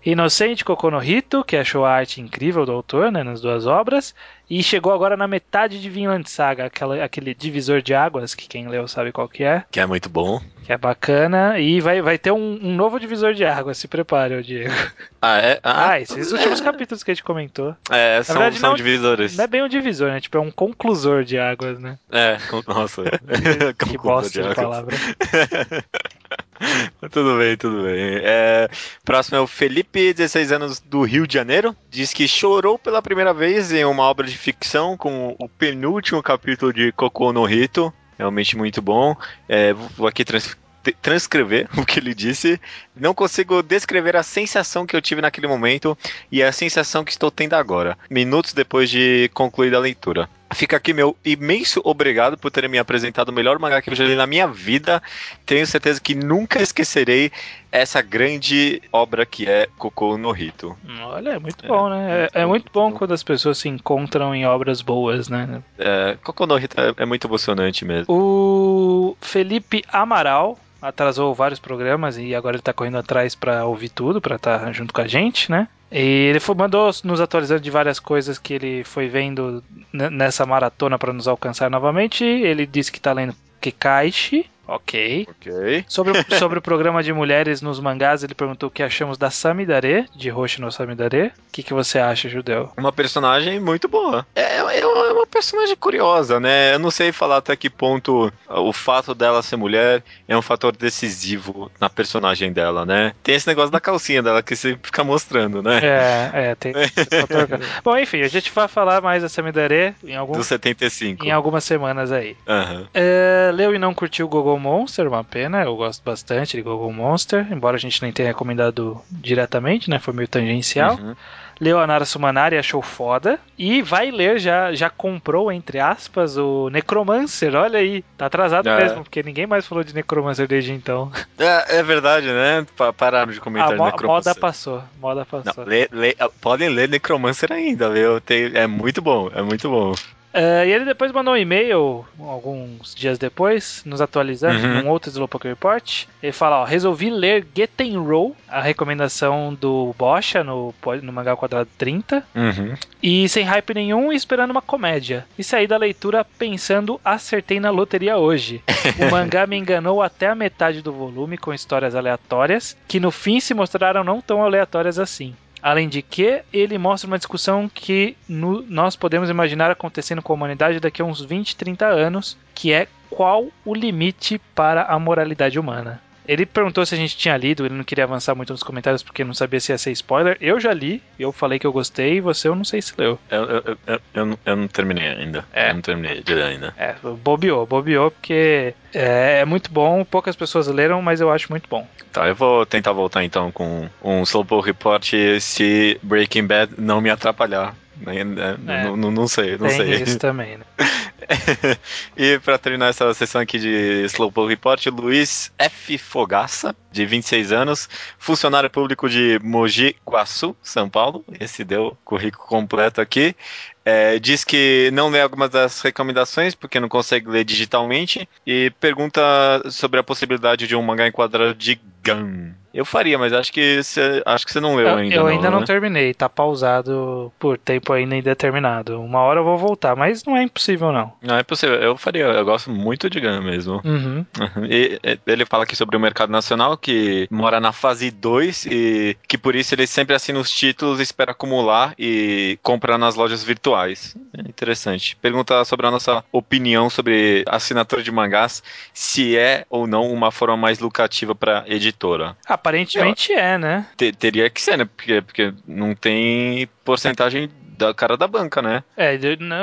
Inocente Kokonohito, que achou a arte incrível do autor, né, nas duas obras. E chegou agora na metade de Vinland Saga, aquela, aquele divisor de águas, que quem leu sabe qual que é, Que é muito bom. que é bacana. E vai, vai ter um, um novo divisor de águas, se prepare, ô Diego. Ah, é? Ah, Ah, esses últimos capítulos que a gente comentou. é, são, verdade, são não- divisores. Não é bem um divisor, né? Tipo, é um conclusivo confusor de águas, né? É, nossa. que bosta de, de palavra. tudo bem, tudo bem. É, próximo é o Felipe, 16 anos do Rio de Janeiro. Diz que chorou pela primeira vez em uma obra de ficção com o penúltimo capítulo de Cocô no Rito. Realmente muito bom. É, vou aqui trans transcrever o que ele disse. Não consigo descrever a sensação que eu tive naquele momento e a sensação que estou tendo agora, minutos depois de concluir a leitura. Fica aqui meu imenso obrigado por terem me apresentado o melhor mangá que eu já li na minha vida. Tenho certeza que nunca esquecerei essa grande obra que é Cocô no Rito. Olha, é muito bom, né? É, é muito bom quando as pessoas se encontram em obras boas, né? É, Cocô no Rito é, é muito emocionante mesmo. O Felipe Amaral atrasou vários programas e agora ele tá correndo atrás para ouvir tudo, para estar tá junto com a gente, né? E ele foi, mandou nos atualizando de várias coisas que ele foi vendo nessa maratona para nos alcançar novamente. Ele disse que tá lendo Kekaishi, Ok. Ok. Sobre, sobre o programa de mulheres nos mangás, ele perguntou o que achamos da Samidare, de Roshi no Samidare. O que, que você acha, Judeu? Uma personagem muito boa. É, é, é uma personagem curiosa, né? Eu não sei falar até que ponto o fato dela ser mulher é um fator decisivo na personagem dela, né? Tem esse negócio da calcinha dela que você fica mostrando, né? É, é, tem fator. Bom, enfim, a gente vai falar mais da Samidare em algum... Do 75. Em algumas semanas aí. Uhum. É, leu e não curtiu o Google Monster, uma pena, eu gosto bastante de Google Monster, embora a gente nem tenha recomendado diretamente, né? Foi meio tangencial. Uhum. Leu a Nara Sumanari, achou foda. E vai ler, já, já comprou, entre aspas, o Necromancer. Olha aí, tá atrasado é. mesmo, porque ninguém mais falou de Necromancer desde então. É, é verdade, né? Pararam de comentar a mo Necromancer. moda passou, moda passou. Não, lê, lê, podem ler Necromancer ainda, viu? Tem, é muito bom, é muito bom. Uh, e ele depois mandou um e-mail, alguns dias depois, nos atualizando, uhum. num outro Slowpoke Report. Ele fala, ó, resolvi ler Get Roll, a recomendação do Bocha no, no Mangá Quadrado 30. Uhum. E sem hype nenhum, esperando uma comédia. E saí da leitura pensando, acertei na loteria hoje. o mangá me enganou até a metade do volume com histórias aleatórias, que no fim se mostraram não tão aleatórias assim. Além de que, ele mostra uma discussão que no, nós podemos imaginar acontecendo com a humanidade daqui a uns 20, 30 anos, que é qual o limite para a moralidade humana. Ele perguntou se a gente tinha lido, ele não queria avançar muito nos comentários porque não sabia se ia ser spoiler. Eu já li, eu falei que eu gostei, você eu não sei se leu. Eu, eu, eu, eu, eu não terminei ainda. É. Eu não terminei de ler ainda. É, bobeou, bobeou porque é, é, muito bom, poucas pessoas leram, mas eu acho muito bom. Tá, eu vou tentar voltar então com um Slowpoke Report se Breaking Bad não me atrapalhar. Né, né, é, não, não, sei, não tem sei. isso também, né? e para terminar essa sessão aqui de Slowpoke Report, Luiz F. Fogaça, de 26 anos, funcionário público de Mogi Guaçu, São Paulo. Esse deu o currículo completo aqui. É, diz que não lê algumas das recomendações porque não consegue ler digitalmente e pergunta sobre a possibilidade de um mangá enquadrado de Gun. Eu faria, mas acho que você acho que você não leu eu, ainda. Eu não, ainda né? não terminei, tá pausado por tempo ainda indeterminado. Uma hora eu vou voltar, mas não é impossível não. Não é possível, eu faria, eu gosto muito de Gun mesmo. Uhum. E, ele fala aqui sobre o mercado nacional que mora na fase 2 e que por isso ele sempre assina os títulos, espera acumular e compra nas lojas virtuais. É interessante. Pergunta sobre a nossa opinião sobre assinatura de mangás, se é ou não uma forma mais lucrativa para editora. Aparentemente é, né? teria que ser, né? Porque, porque não tem porcentagem da cara da banca, né? É,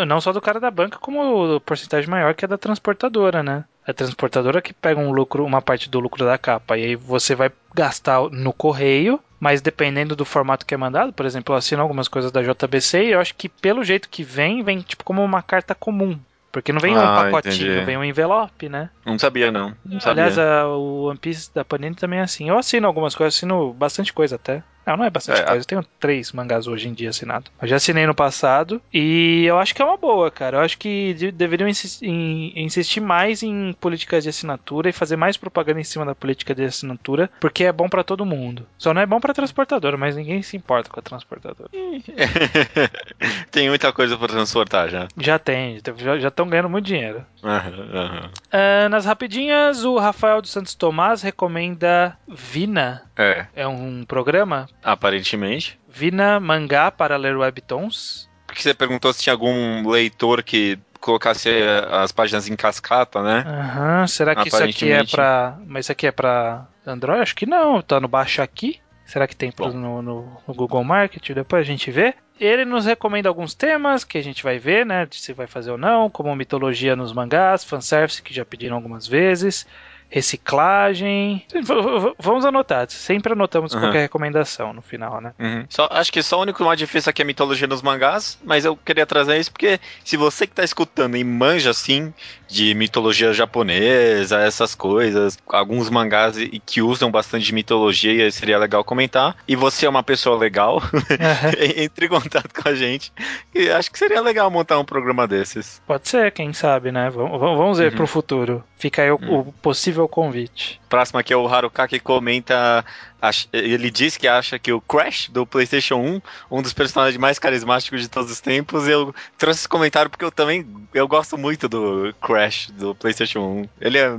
não só do cara da banca, como porcentagem maior que é da transportadora, né? A transportadora que pega um lucro, uma parte do lucro da capa, e aí você vai gastar no correio, mas dependendo do formato que é mandado, por exemplo, eu assino algumas coisas da JBC e eu acho que pelo jeito que vem, vem tipo como uma carta comum. Porque não vem ah, um pacotinho, entendi. vem um envelope, né? Não sabia, não. não sabia. Aliás, a, o One Piece da Panini também é assim. Eu assino algumas coisas, assino bastante coisa até. Não, não é bastante é, coisa. Eu tenho três mangás hoje em dia assinados. Eu já assinei no passado e eu acho que é uma boa, cara. Eu acho que de, deveriam insistir, insistir mais em políticas de assinatura e fazer mais propaganda em cima da política de assinatura, porque é bom para todo mundo. Só não é bom para transportadora, mas ninguém se importa com a transportadora. tem muita coisa para transportar já. Já tem, já estão ganhando muito dinheiro. Uhum, uhum. Uh, nas rapidinhas, o Rafael dos Santos Tomás recomenda Vina. É. É um programa Aparentemente. Vina mangá para ler webtoons. Porque você perguntou se tinha algum leitor que colocasse eh, as páginas em cascata, né? Aham, será que isso aqui é pra. Mas isso aqui é pra Android? Acho que não, tá no baixo aqui. Será que tem Bom. no, no- no Google Market? Depois a gente vê. Ele nos recomenda alguns temas que a gente vai ver, né? De se vai fazer ou não, como mitologia nos mangás, fanservice, que já pediram algumas vezes, reciclagem. Vamos anotar, sempre anotamos Aham. qualquer recomendação no final, né? Uhum. Só, acho que só o único mais difícil aqui é mitologia nos mangás, mas eu queria trazer isso porque se você que tá escutando e manja assim de mitologia japonesa, essas coisas, alguns mangás que usam bastante de mitologia, seria legal comentar. E você é uma pessoa legal, entre em contato com a gente. E acho que seria legal montar um programa desses. Pode ser, quem sabe, né? Vamos, vamos ver Uhum. pro futuro. Fica aí o, Uhum. o possível convite. Próximo aqui é o Haruka que comenta. Ele diz que acha que o Crash do PlayStation 1, um dos personagens mais carismáticos de todos os tempos. Eu trouxe esse comentário porque eu também eu gosto muito do Crash do PlayStation 1. Ele é,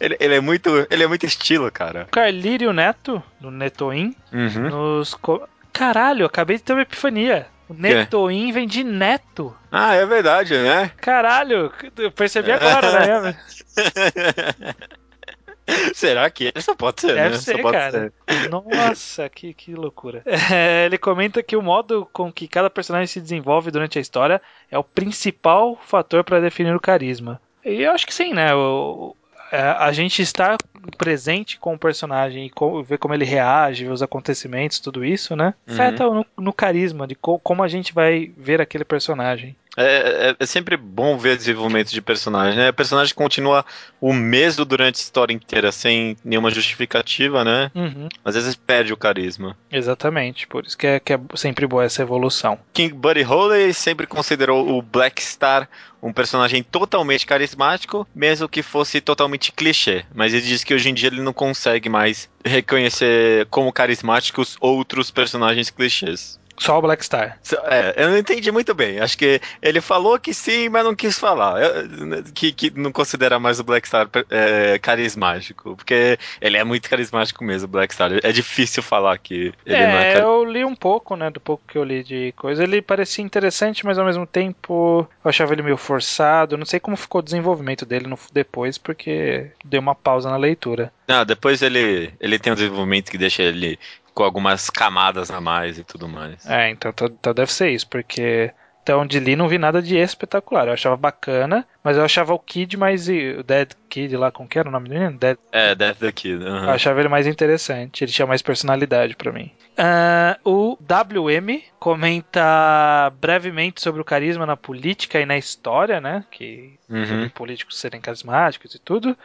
ele, ele é muito, ele é muito estilo, cara. Carlírio Neto, do Netoin, Uhum. nos. co- Caralho, acabei de ter uma epifania. O Netoin vem de neto. Ah, é verdade, né? Caralho, eu percebi agora, né? Será que essa pode ser? Deve né? Ser, pode cara. Nossa, que, que loucura. É, ele comenta que o modo com que cada personagem se desenvolve durante a história é o principal fator para definir o carisma. E eu acho que sim, né? O- é, a gente estar presente com o personagem e co- ver como ele reage, ver os acontecimentos, tudo isso, né? Uhum. Afeta no, no carisma, de co- como a gente vai ver aquele personagem. É, é- é sempre bom ver desenvolvimento de personagem, né? O personagem continua o mesmo durante a história inteira, sem nenhuma justificativa, né? Uhum, Às vezes perde o carisma. exatamente, por isso que é, que é sempre boa essa evolução. King Buddy Holly sempre considerou o Black Star um personagem totalmente carismático, mesmo que fosse totalmente clichê. Mas ele diz que hoje em dia ele não consegue mais reconhecer como carismáticos outros personagens clichês. Só o Black Star. É, eu não entendi muito bem. Acho que ele falou que sim, mas não quis falar. Eu- que, que não considera mais o Black Star é, carismático. Porque ele é muito carismático mesmo, o Black Star. É difícil falar que ele não é é, carismático. eu li um pouco, né, do pouco que eu li de coisa. Ele parecia interessante, mas ao mesmo tempo eu achava ele meio forçado. Não sei como ficou o desenvolvimento dele no, depois, porque deu uma pausa na leitura. Ah, depois ele, ele tem um desenvolvimento que deixa ele algumas camadas a mais e tudo mais. É, então, então, deve ser isso, porque até onde li não vi nada de espetacular. Eu achava bacana, mas eu achava o Kid mais. O Dead Kid lá, como que era o nome do menino? Dead É, Death the Kid. aham. Eu achava ele mais interessante, ele tinha mais personalidade pra mim. Ah, o WM comenta brevemente sobre o carisma na política e na história, né? Que Uhum. políticos serem carismáticos e tudo.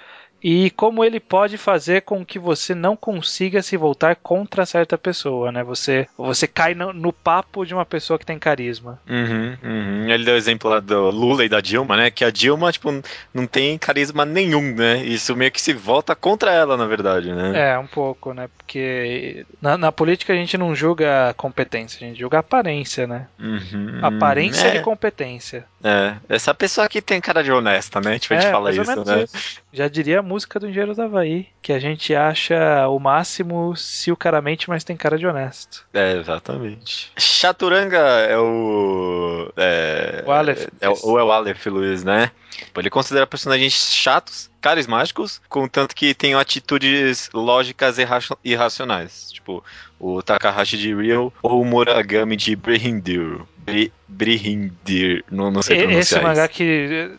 E como ele pode fazer com que você não consiga se voltar contra certa pessoa, né? Você, você cai no, no papo de uma pessoa que tem carisma. Uhum, uhum. Ele deu o exemplo lá do Lula e da Dilma, né? Que a Dilma, tipo, não tem carisma nenhum, né? Isso meio que se volta contra ela, na verdade, né? É, um pouco, né? Porque na, na política a gente não julga competência, a gente julga aparência, né? Uhum. Aparência é, de competência. é. Essa pessoa aqui tem cara de honesta, né? Tipo, a gente É, fala isso, né? isso. Já diria a música do Engenheiro da Havaí, que a gente acha o máximo se o cara mente, mas tem cara de honesto. É, exatamente. Chaturanga é o. É, O Aleph. É, o- ou é o Aleph Luiz, né? Ele considera personagens chatos, carismáticos, contanto que tenham atitudes lógicas e irra- irracionais. Tipo, o Takahashi de Real ou o Muragami de Brihindir. Bri, Brihindir, não, não sei pronunciar Esse isso. mangá que.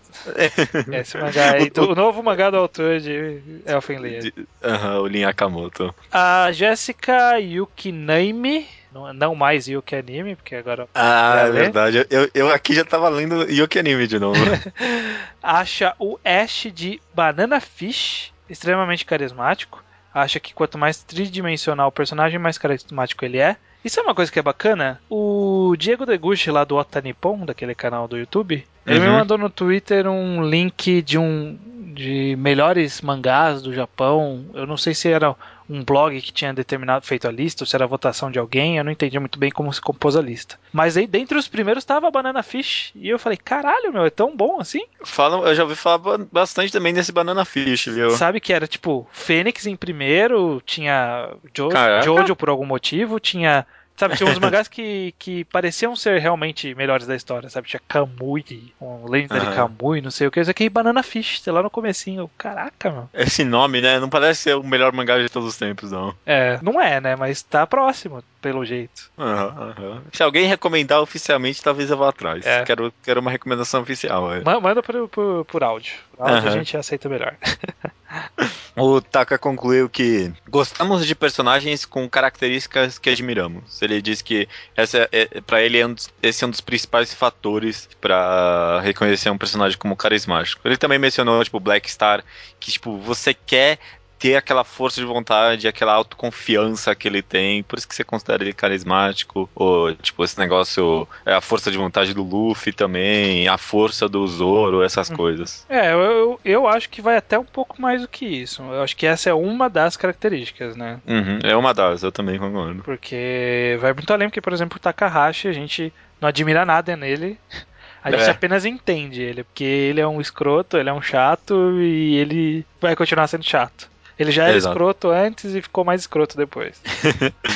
Esse mangá aí, o novo mangá do autor de Elfen Lied. Aham, o Lin Akamoto. A Jéssica Yukinaime, não, não mais Yuki Anime, porque agora Ah, é verdade. Eu, eu aqui já tava lendo Yoki Anime de novo. acha o Ash de Banana Fish extremamente carismático. Acha que quanto mais tridimensional o personagem, mais carismático ele é. Isso é uma coisa que é bacana. O Diego Deguchi, lá do Otanipon, daquele canal do YouTube, ele me Uhum. mandou no Twitter um link de um de melhores mangás do Japão. Eu não sei se era um blog que tinha determinado feito a lista ou se era a votação de alguém. Eu não entendi muito bem como se compôs a lista. Mas aí dentre os primeiros estava Banana Fish e eu falei, caralho, meu, é tão bom assim? Falam, eu já ouvi falar ba- bastante também desse Banana Fish, viu? Sabe que era tipo Fênix em primeiro, tinha jo Caraca. Jojo por algum motivo, tinha Sabe, tinha uns mangás que, que pareciam ser realmente melhores da história, sabe? Tinha Kamui, um Legendary Aham. Kamui, não sei o que. Isso aqui é Banana Fish, sei lá no comecinho. Caraca, mano. Esse nome, né? Não parece ser o melhor mangá de todos os tempos, não. É, não é, né? Mas tá próximo, pelo jeito. Aham, aham. Se alguém recomendar oficialmente, talvez eu vá atrás. É. Quero, quero uma recomendação oficial. é. Ma- Manda por, por, por áudio. Por áudio a gente aceita melhor. O Taka concluiu que gostamos de personagens com características que admiramos. Ele diz que essa é, para ele é um dos- esse é um dos principais fatores pra reconhecer um personagem como carismático. Ele também mencionou tipo Black Star, que tipo você quer ter aquela força de vontade, aquela autoconfiança que ele tem, por isso que você considera ele carismático, ou tipo esse negócio, é a força de vontade do Luffy também, a força do Zoro, essas coisas. É, eu, eu, eu acho que vai até um pouco mais do que isso. Eu acho que essa é uma das características, né? Uhum, é uma das, eu também concordo. Porque vai muito além, porque, por exemplo, o Takahashi, a gente não admira nada nele. A gente É. apenas entende ele, porque ele é um escroto, ele é um chato e ele vai continuar sendo chato. Ele já era Exato. escroto antes e ficou mais escroto depois.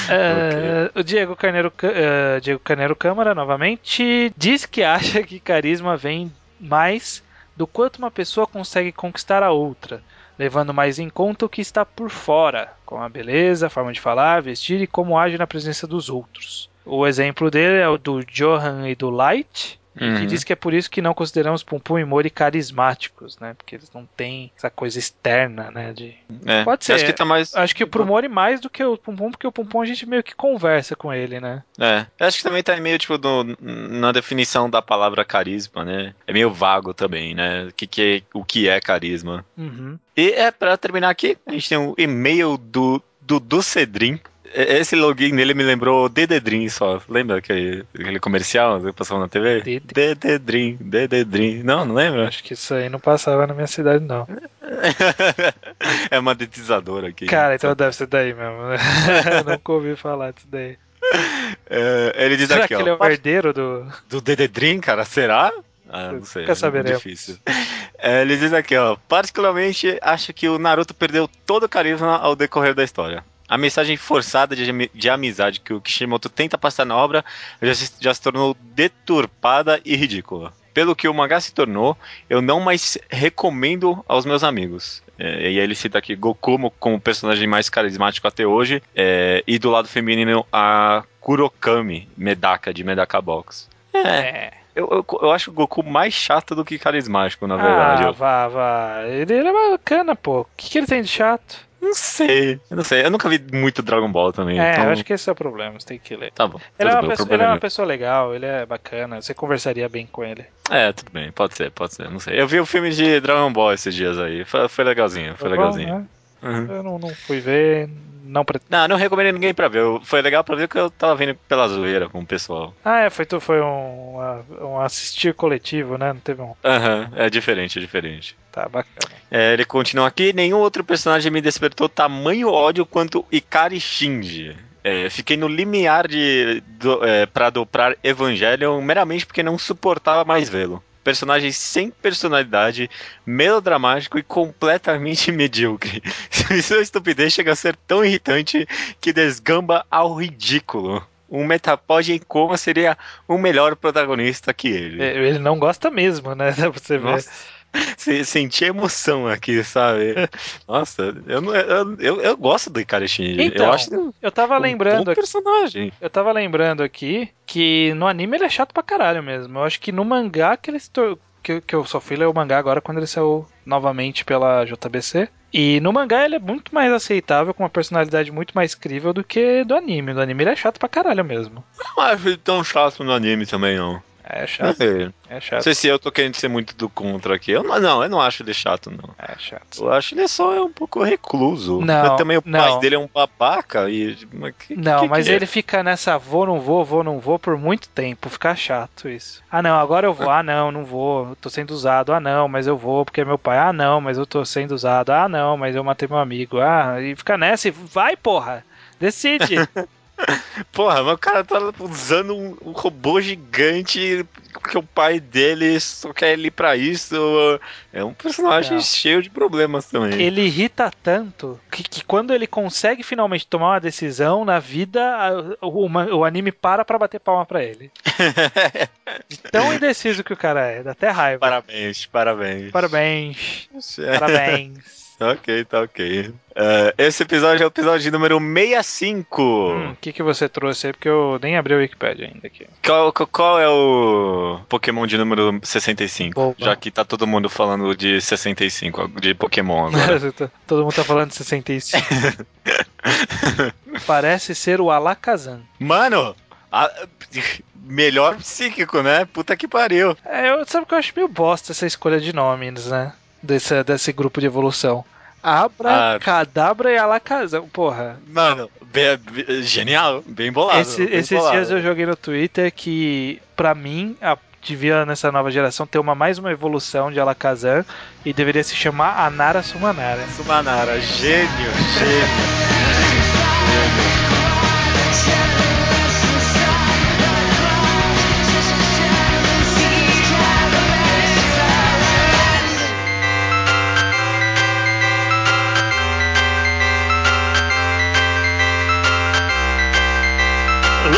É, O Diego Carneiro, Ca- eh, Diego Carneiro Câmara, novamente, diz que acha que carisma vem mais do quanto uma pessoa consegue conquistar a outra, levando mais em conta o que está por fora, como a beleza, a forma de falar, vestir e como age na presença dos outros. O exemplo dele é o do Johan e do Light, que Uhum. diz que é por isso que não consideramos Pum Pum e Mori carismáticos, né? Porque eles não têm essa coisa externa, né? De... É, Pode ser. Acho que tá mais. Acho que pro Mori mais do que o Pum Pum, porque o Pum Pum a gente meio que conversa com ele, né? É, eu acho que também tá meio, tipo, no- na definição da palavra carisma, né? É meio vago também, né? O que, que é, o que é carisma. Uhum. E é, pra terminar aqui, a gente tem um e-mail do Dudu Cedrin. E- Esse login dele me lembrou o Dededrim só. Lembra aquele, aquele comercial que passava na TV? Dede- Dededrim, Dededrim. Não, não lembra? Acho que isso aí não passava na minha cidade, não. é uma detizadora aqui. Cara, então deve ser daí mesmo. Nunca ouvi falar disso daí. É, ele diz Será aqui, que ele é ó. o herdeiro do. Do Dededrim, cara, será? Ah, não sei. Nunca é saberemos. difícil. É, ele diz aqui, ó. Particularmente, acho que o Naruto perdeu todo o carisma ao decorrer da história. A mensagem forçada de, de amizade que o Kishimoto tenta passar na obra já se, já se tornou deturpada e ridícula. Pelo que o mangá se tornou, eu não mais recomendo aos meus amigos. É, e aí ele cita aqui Goku como, o personagem mais carismático até hoje, é, e do lado feminino a Kurokami, Medaka, de Medaka Box. É. Eu, eu, eu acho o Goku mais chato do que carismático, na verdade. Ah, vá, vá. Ele, ele é bacana, pô. O que, que ele tem de chato? Não sei. Eu não sei. Eu nunca vi muito Dragon Ball também. É, então... eu acho que esse é o problema, você tem que ler. Tá bom. Ele, é uma, bem, pessoa, ele é é uma pessoa legal, ele é bacana, você conversaria bem com ele. É, tudo bem. Pode ser, pode ser. Não sei. Eu vi o filme de Dragon Ball esses dias aí. Foi, foi legalzinho, foi bom, legalzinho. né? Uhum. Eu não, não fui ver, não pretendo. Não, não recomendo ninguém pra ver. Foi legal pra ver que eu tava vendo pela zoeira com o pessoal. Ah, é, foi, tu- foi um, um assistir coletivo, né? Não teve um. Aham, é diferente, é diferente. Tá bacana. É, ele continua aqui. Nenhum outro personagem me despertou tamanho ódio quanto Ikari Shinji. É, fiquei no limiar de do, é, para adoprar Evangelion meramente porque não suportava mais vê-lo. Personagem sem personalidade, melodramático e completamente medíocre. Sua estupidez chega a ser tão irritante que desgamba ao ridículo. Um Metapod em coma seria o melhor protagonista que ele. É, Ele não gosta mesmo, né? Pra você ver. Nossa, senti emoção aqui, sabe? Nossa, eu, não- eu, eu, eu gosto do Ikari Shinji. Então, eu acho Eu tava um lembrando personagem. Eu tava lembrando aqui que no anime ele é chato pra caralho mesmo. Eu acho que no mangá que ele se tor- que, que eu só fui ler o mangá agora quando ele saiu novamente pela JBC. E no mangá ele é muito mais aceitável, com uma personalidade muito mais crível do que do anime. No anime ele é chato pra caralho mesmo. Não acho ele tão chato no anime também, não. É Não chato, é Não chato, sei se eu tô querendo ser muito do contra aqui. Eu não, não, eu não acho ele chato, não. é chato. Eu acho ele só é um pouco recluso. Não, também o não. pai dele é um babaca e. mas que- Não, que mas que é? ele fica nessa vou, não vou, vou, não vou por muito tempo. Fica chato isso. Ah, não, agora eu vou. Ah, não, não vou. Eu tô sendo usado. Ah, não, mas eu vou porque é meu pai. Ah, não, mas eu tô sendo usado. Ah, não, mas eu matei meu amigo. Ah, e fica nessa e vai, porra. Decide. Porra, mas o cara tá usando um, um robô gigante porque o pai dele só quer ele pra isso. É um personagem Não. cheio de problemas também. Ele irrita tanto que, que quando ele consegue finalmente tomar uma decisão na vida, a- o, o anime para pra bater palma pra ele. De tão indeciso que o cara é, dá até raiva. parabéns, parabéns. Parabéns. É. Parabéns. Ok, tá ok. É, esse episódio é o episódio número 65. Hum, O que, que você trouxe aí? Porque eu nem abri o Wikipedia ainda aqui. Qual, qual- qual é o Pokémon de número 65? Boa. Já que tá todo mundo falando de 65, de Pokémon agora. Todo mundo tá falando de 65. Parece ser o Alakazam. Mano, a- melhor psíquico, né? Puta que pariu. É, eu, sabe que eu acho meio bosta essa escolha de nomes, né? Desse, desse grupo de evolução. Abra, Ah. Cadabra e Alakazam. Porra. Mano, genial, bem bolado. Esse- bem esses bolado. dias eu joguei no Twitter que, pra mim, a- devia nessa nova geração ter uma, mais uma evolução de Alakazam e deveria se chamar Anara Sumanara. Sumanara, gênio, gênio.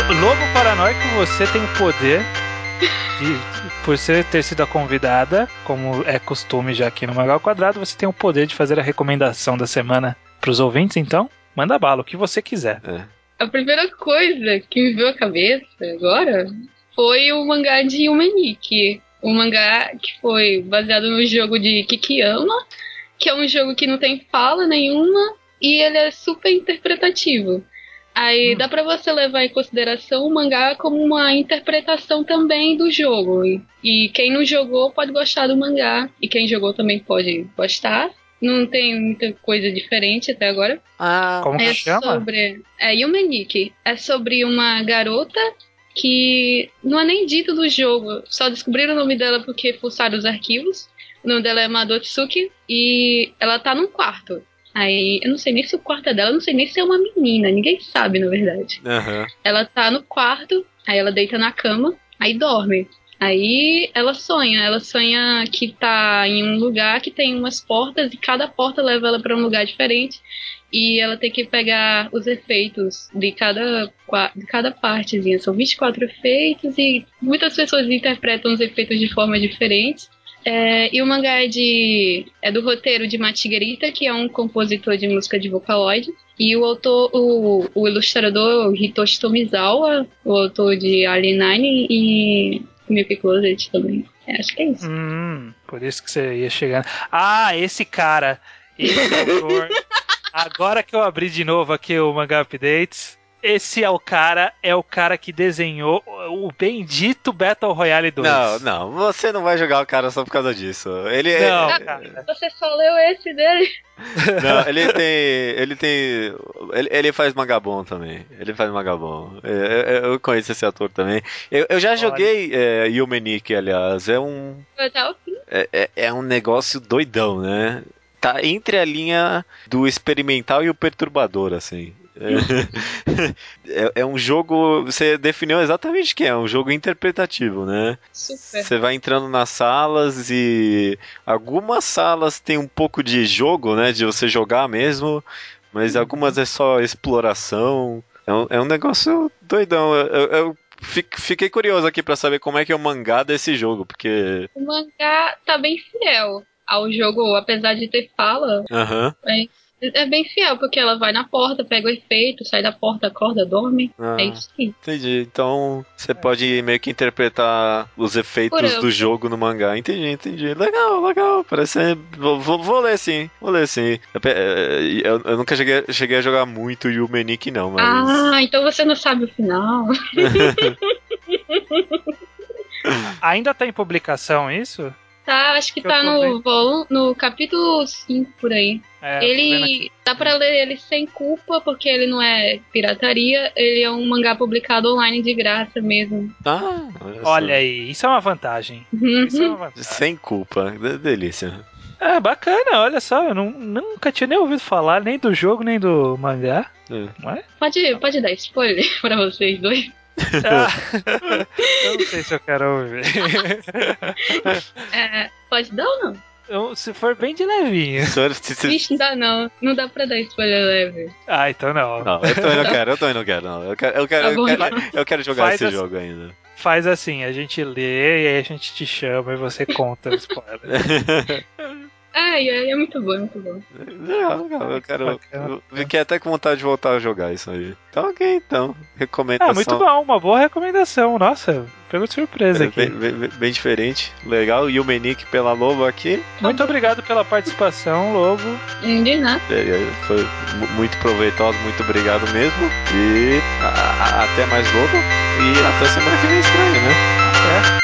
Lobo Paranoico, você tem o poder de, por você ter sido a convidada, como é costume já aqui no Magal Quadrado, você tem o poder de fazer a recomendação da semana pros ouvintes, então manda bala, o que você quiser. A primeira coisa que me veio à cabeça agora foi o mangá de Yumeniki. Um mangá que foi baseado no jogo de Kikiyama, que é um jogo que não tem fala nenhuma e ele é super interpretativo. Aí Hum. dá pra você levar em consideração o mangá como uma interpretação também do jogo. E, e quem não jogou pode gostar do mangá, e quem jogou também pode gostar. Não tem muita coisa diferente até agora. Ah, Como que É chama? sobre. É Yumeniki. É sobre uma garota que não é nem dito do jogo. Só descobriram o nome dela porque fuçaram os arquivos. O nome dela é Madotsuki. E ela tá num quarto. Aí, eu não sei nem se o quarto é dela, eu não sei nem se é uma menina. Ninguém sabe, na verdade. aham. Ela tá no quarto, aí ela deita na cama, aí dorme. Aí ela sonha, ela sonha que tá em um lugar que tem umas portas e cada porta leva ela pra um lugar diferente. E ela tem que pegar os efeitos de cada, de cada partezinha. São 24 efeitos e muitas pessoas interpretam os efeitos de forma diferente. É, e o mangá é, de, é do roteiro de Matigarita, que é um compositor de música de Vocaloid. E o autor, o, o ilustrador Hitoshi Tomizawa, o autor de Alien Nine e Milk Closet também. É, acho que é isso. Hum, por isso que você ia chegando. Ah, esse cara, esse autor. Agora que eu abri de novo aqui o Manga Updates, esse é o cara, é o cara que desenhou o bendito Battle Royale 2. Não, não, você não vai jogar o cara só por causa disso. Ele é- Não, Ah, cara. Você só leu esse dele? Não, ele tem. Ele tem. Ele, ele faz magabom também. Ele faz magabom. É, é, eu conheço esse ator também. Eu, eu já joguei é, Yumeniki, aliás. É um. É, é- é um negócio doidão, né? Tá entre a linha do experimental e o perturbador, assim. É, é- é um jogo. Você definiu exatamente o que é, um jogo interpretativo, né? Super. Você vai entrando nas salas e algumas salas tem um pouco de jogo, né? De você jogar mesmo, mas algumas é só exploração. É um, é um negócio doidão. Eu, eu- eu fi- fiquei curioso aqui pra saber como é que é o mangá desse jogo, porque. O mangá tá bem fiel ao jogo, apesar de ter fala. Aham. É bem fiel, porque ela vai na porta, pega o efeito, sai da porta, acorda, dorme. Ah, É isso aí. entendi. Então você pode meio que interpretar os efeitos do jogo no mangá. Entendi, entendi. Legal, legal. Parece. ser- Vou, vou, vou ler sim. Vou ler sim. Eu, pe- eu, nunca cheguei, cheguei a jogar muito Yumeniki, não, mas. Ah, então você não sabe o final. Ainda tá em publicação isso? Tá, acho que Eu tá no, volu- no capítulo 5 por aí. É, ele dá pra ler ele sem culpa, porque ele não é pirataria, ele é um mangá publicado online de graça mesmo. Ah, olha, aí, isso é uma vantagem. Isso é uma vantagem. Sem culpa. De- delícia. É, bacana, olha só, eu não, nunca tinha nem ouvido falar nem do jogo, nem do mangá. É. Mas, Pode, pode dar spoiler pra vocês dois? Ah, eu não sei se eu quero ouvir. É, pode dar ou não? Eu- se for bem de levinho. Vixe, não dá não. Não dá pra dar spoiler leve. Ah, então não. Não, eu também não quero, eu também não quero, não. Eu quero, eu quero, Tá eu quero, então. eu quero jogar Faz esse assim. jogo ainda. Faz assim, a gente lê e aí a gente te chama e você conta o spoiler. Ai, ai, é muito bom, é muito bom. Legal, legal, eu quero. Eu fiquei até com vontade de voltar a jogar isso aí. Então, ok, então. Recomendação. Ah, muito bom, uma boa recomendação. Nossa, pegou de surpresa É, aqui. Bem, bem- bem diferente, legal. E o Menique pela Lobo aqui. Muito obrigado pela participação, Lobo. De nada. É, é, Foi mu- muito proveitoso, muito obrigado mesmo. E a- a- até mais Lobo. E até semana que vem estranho, né? Até.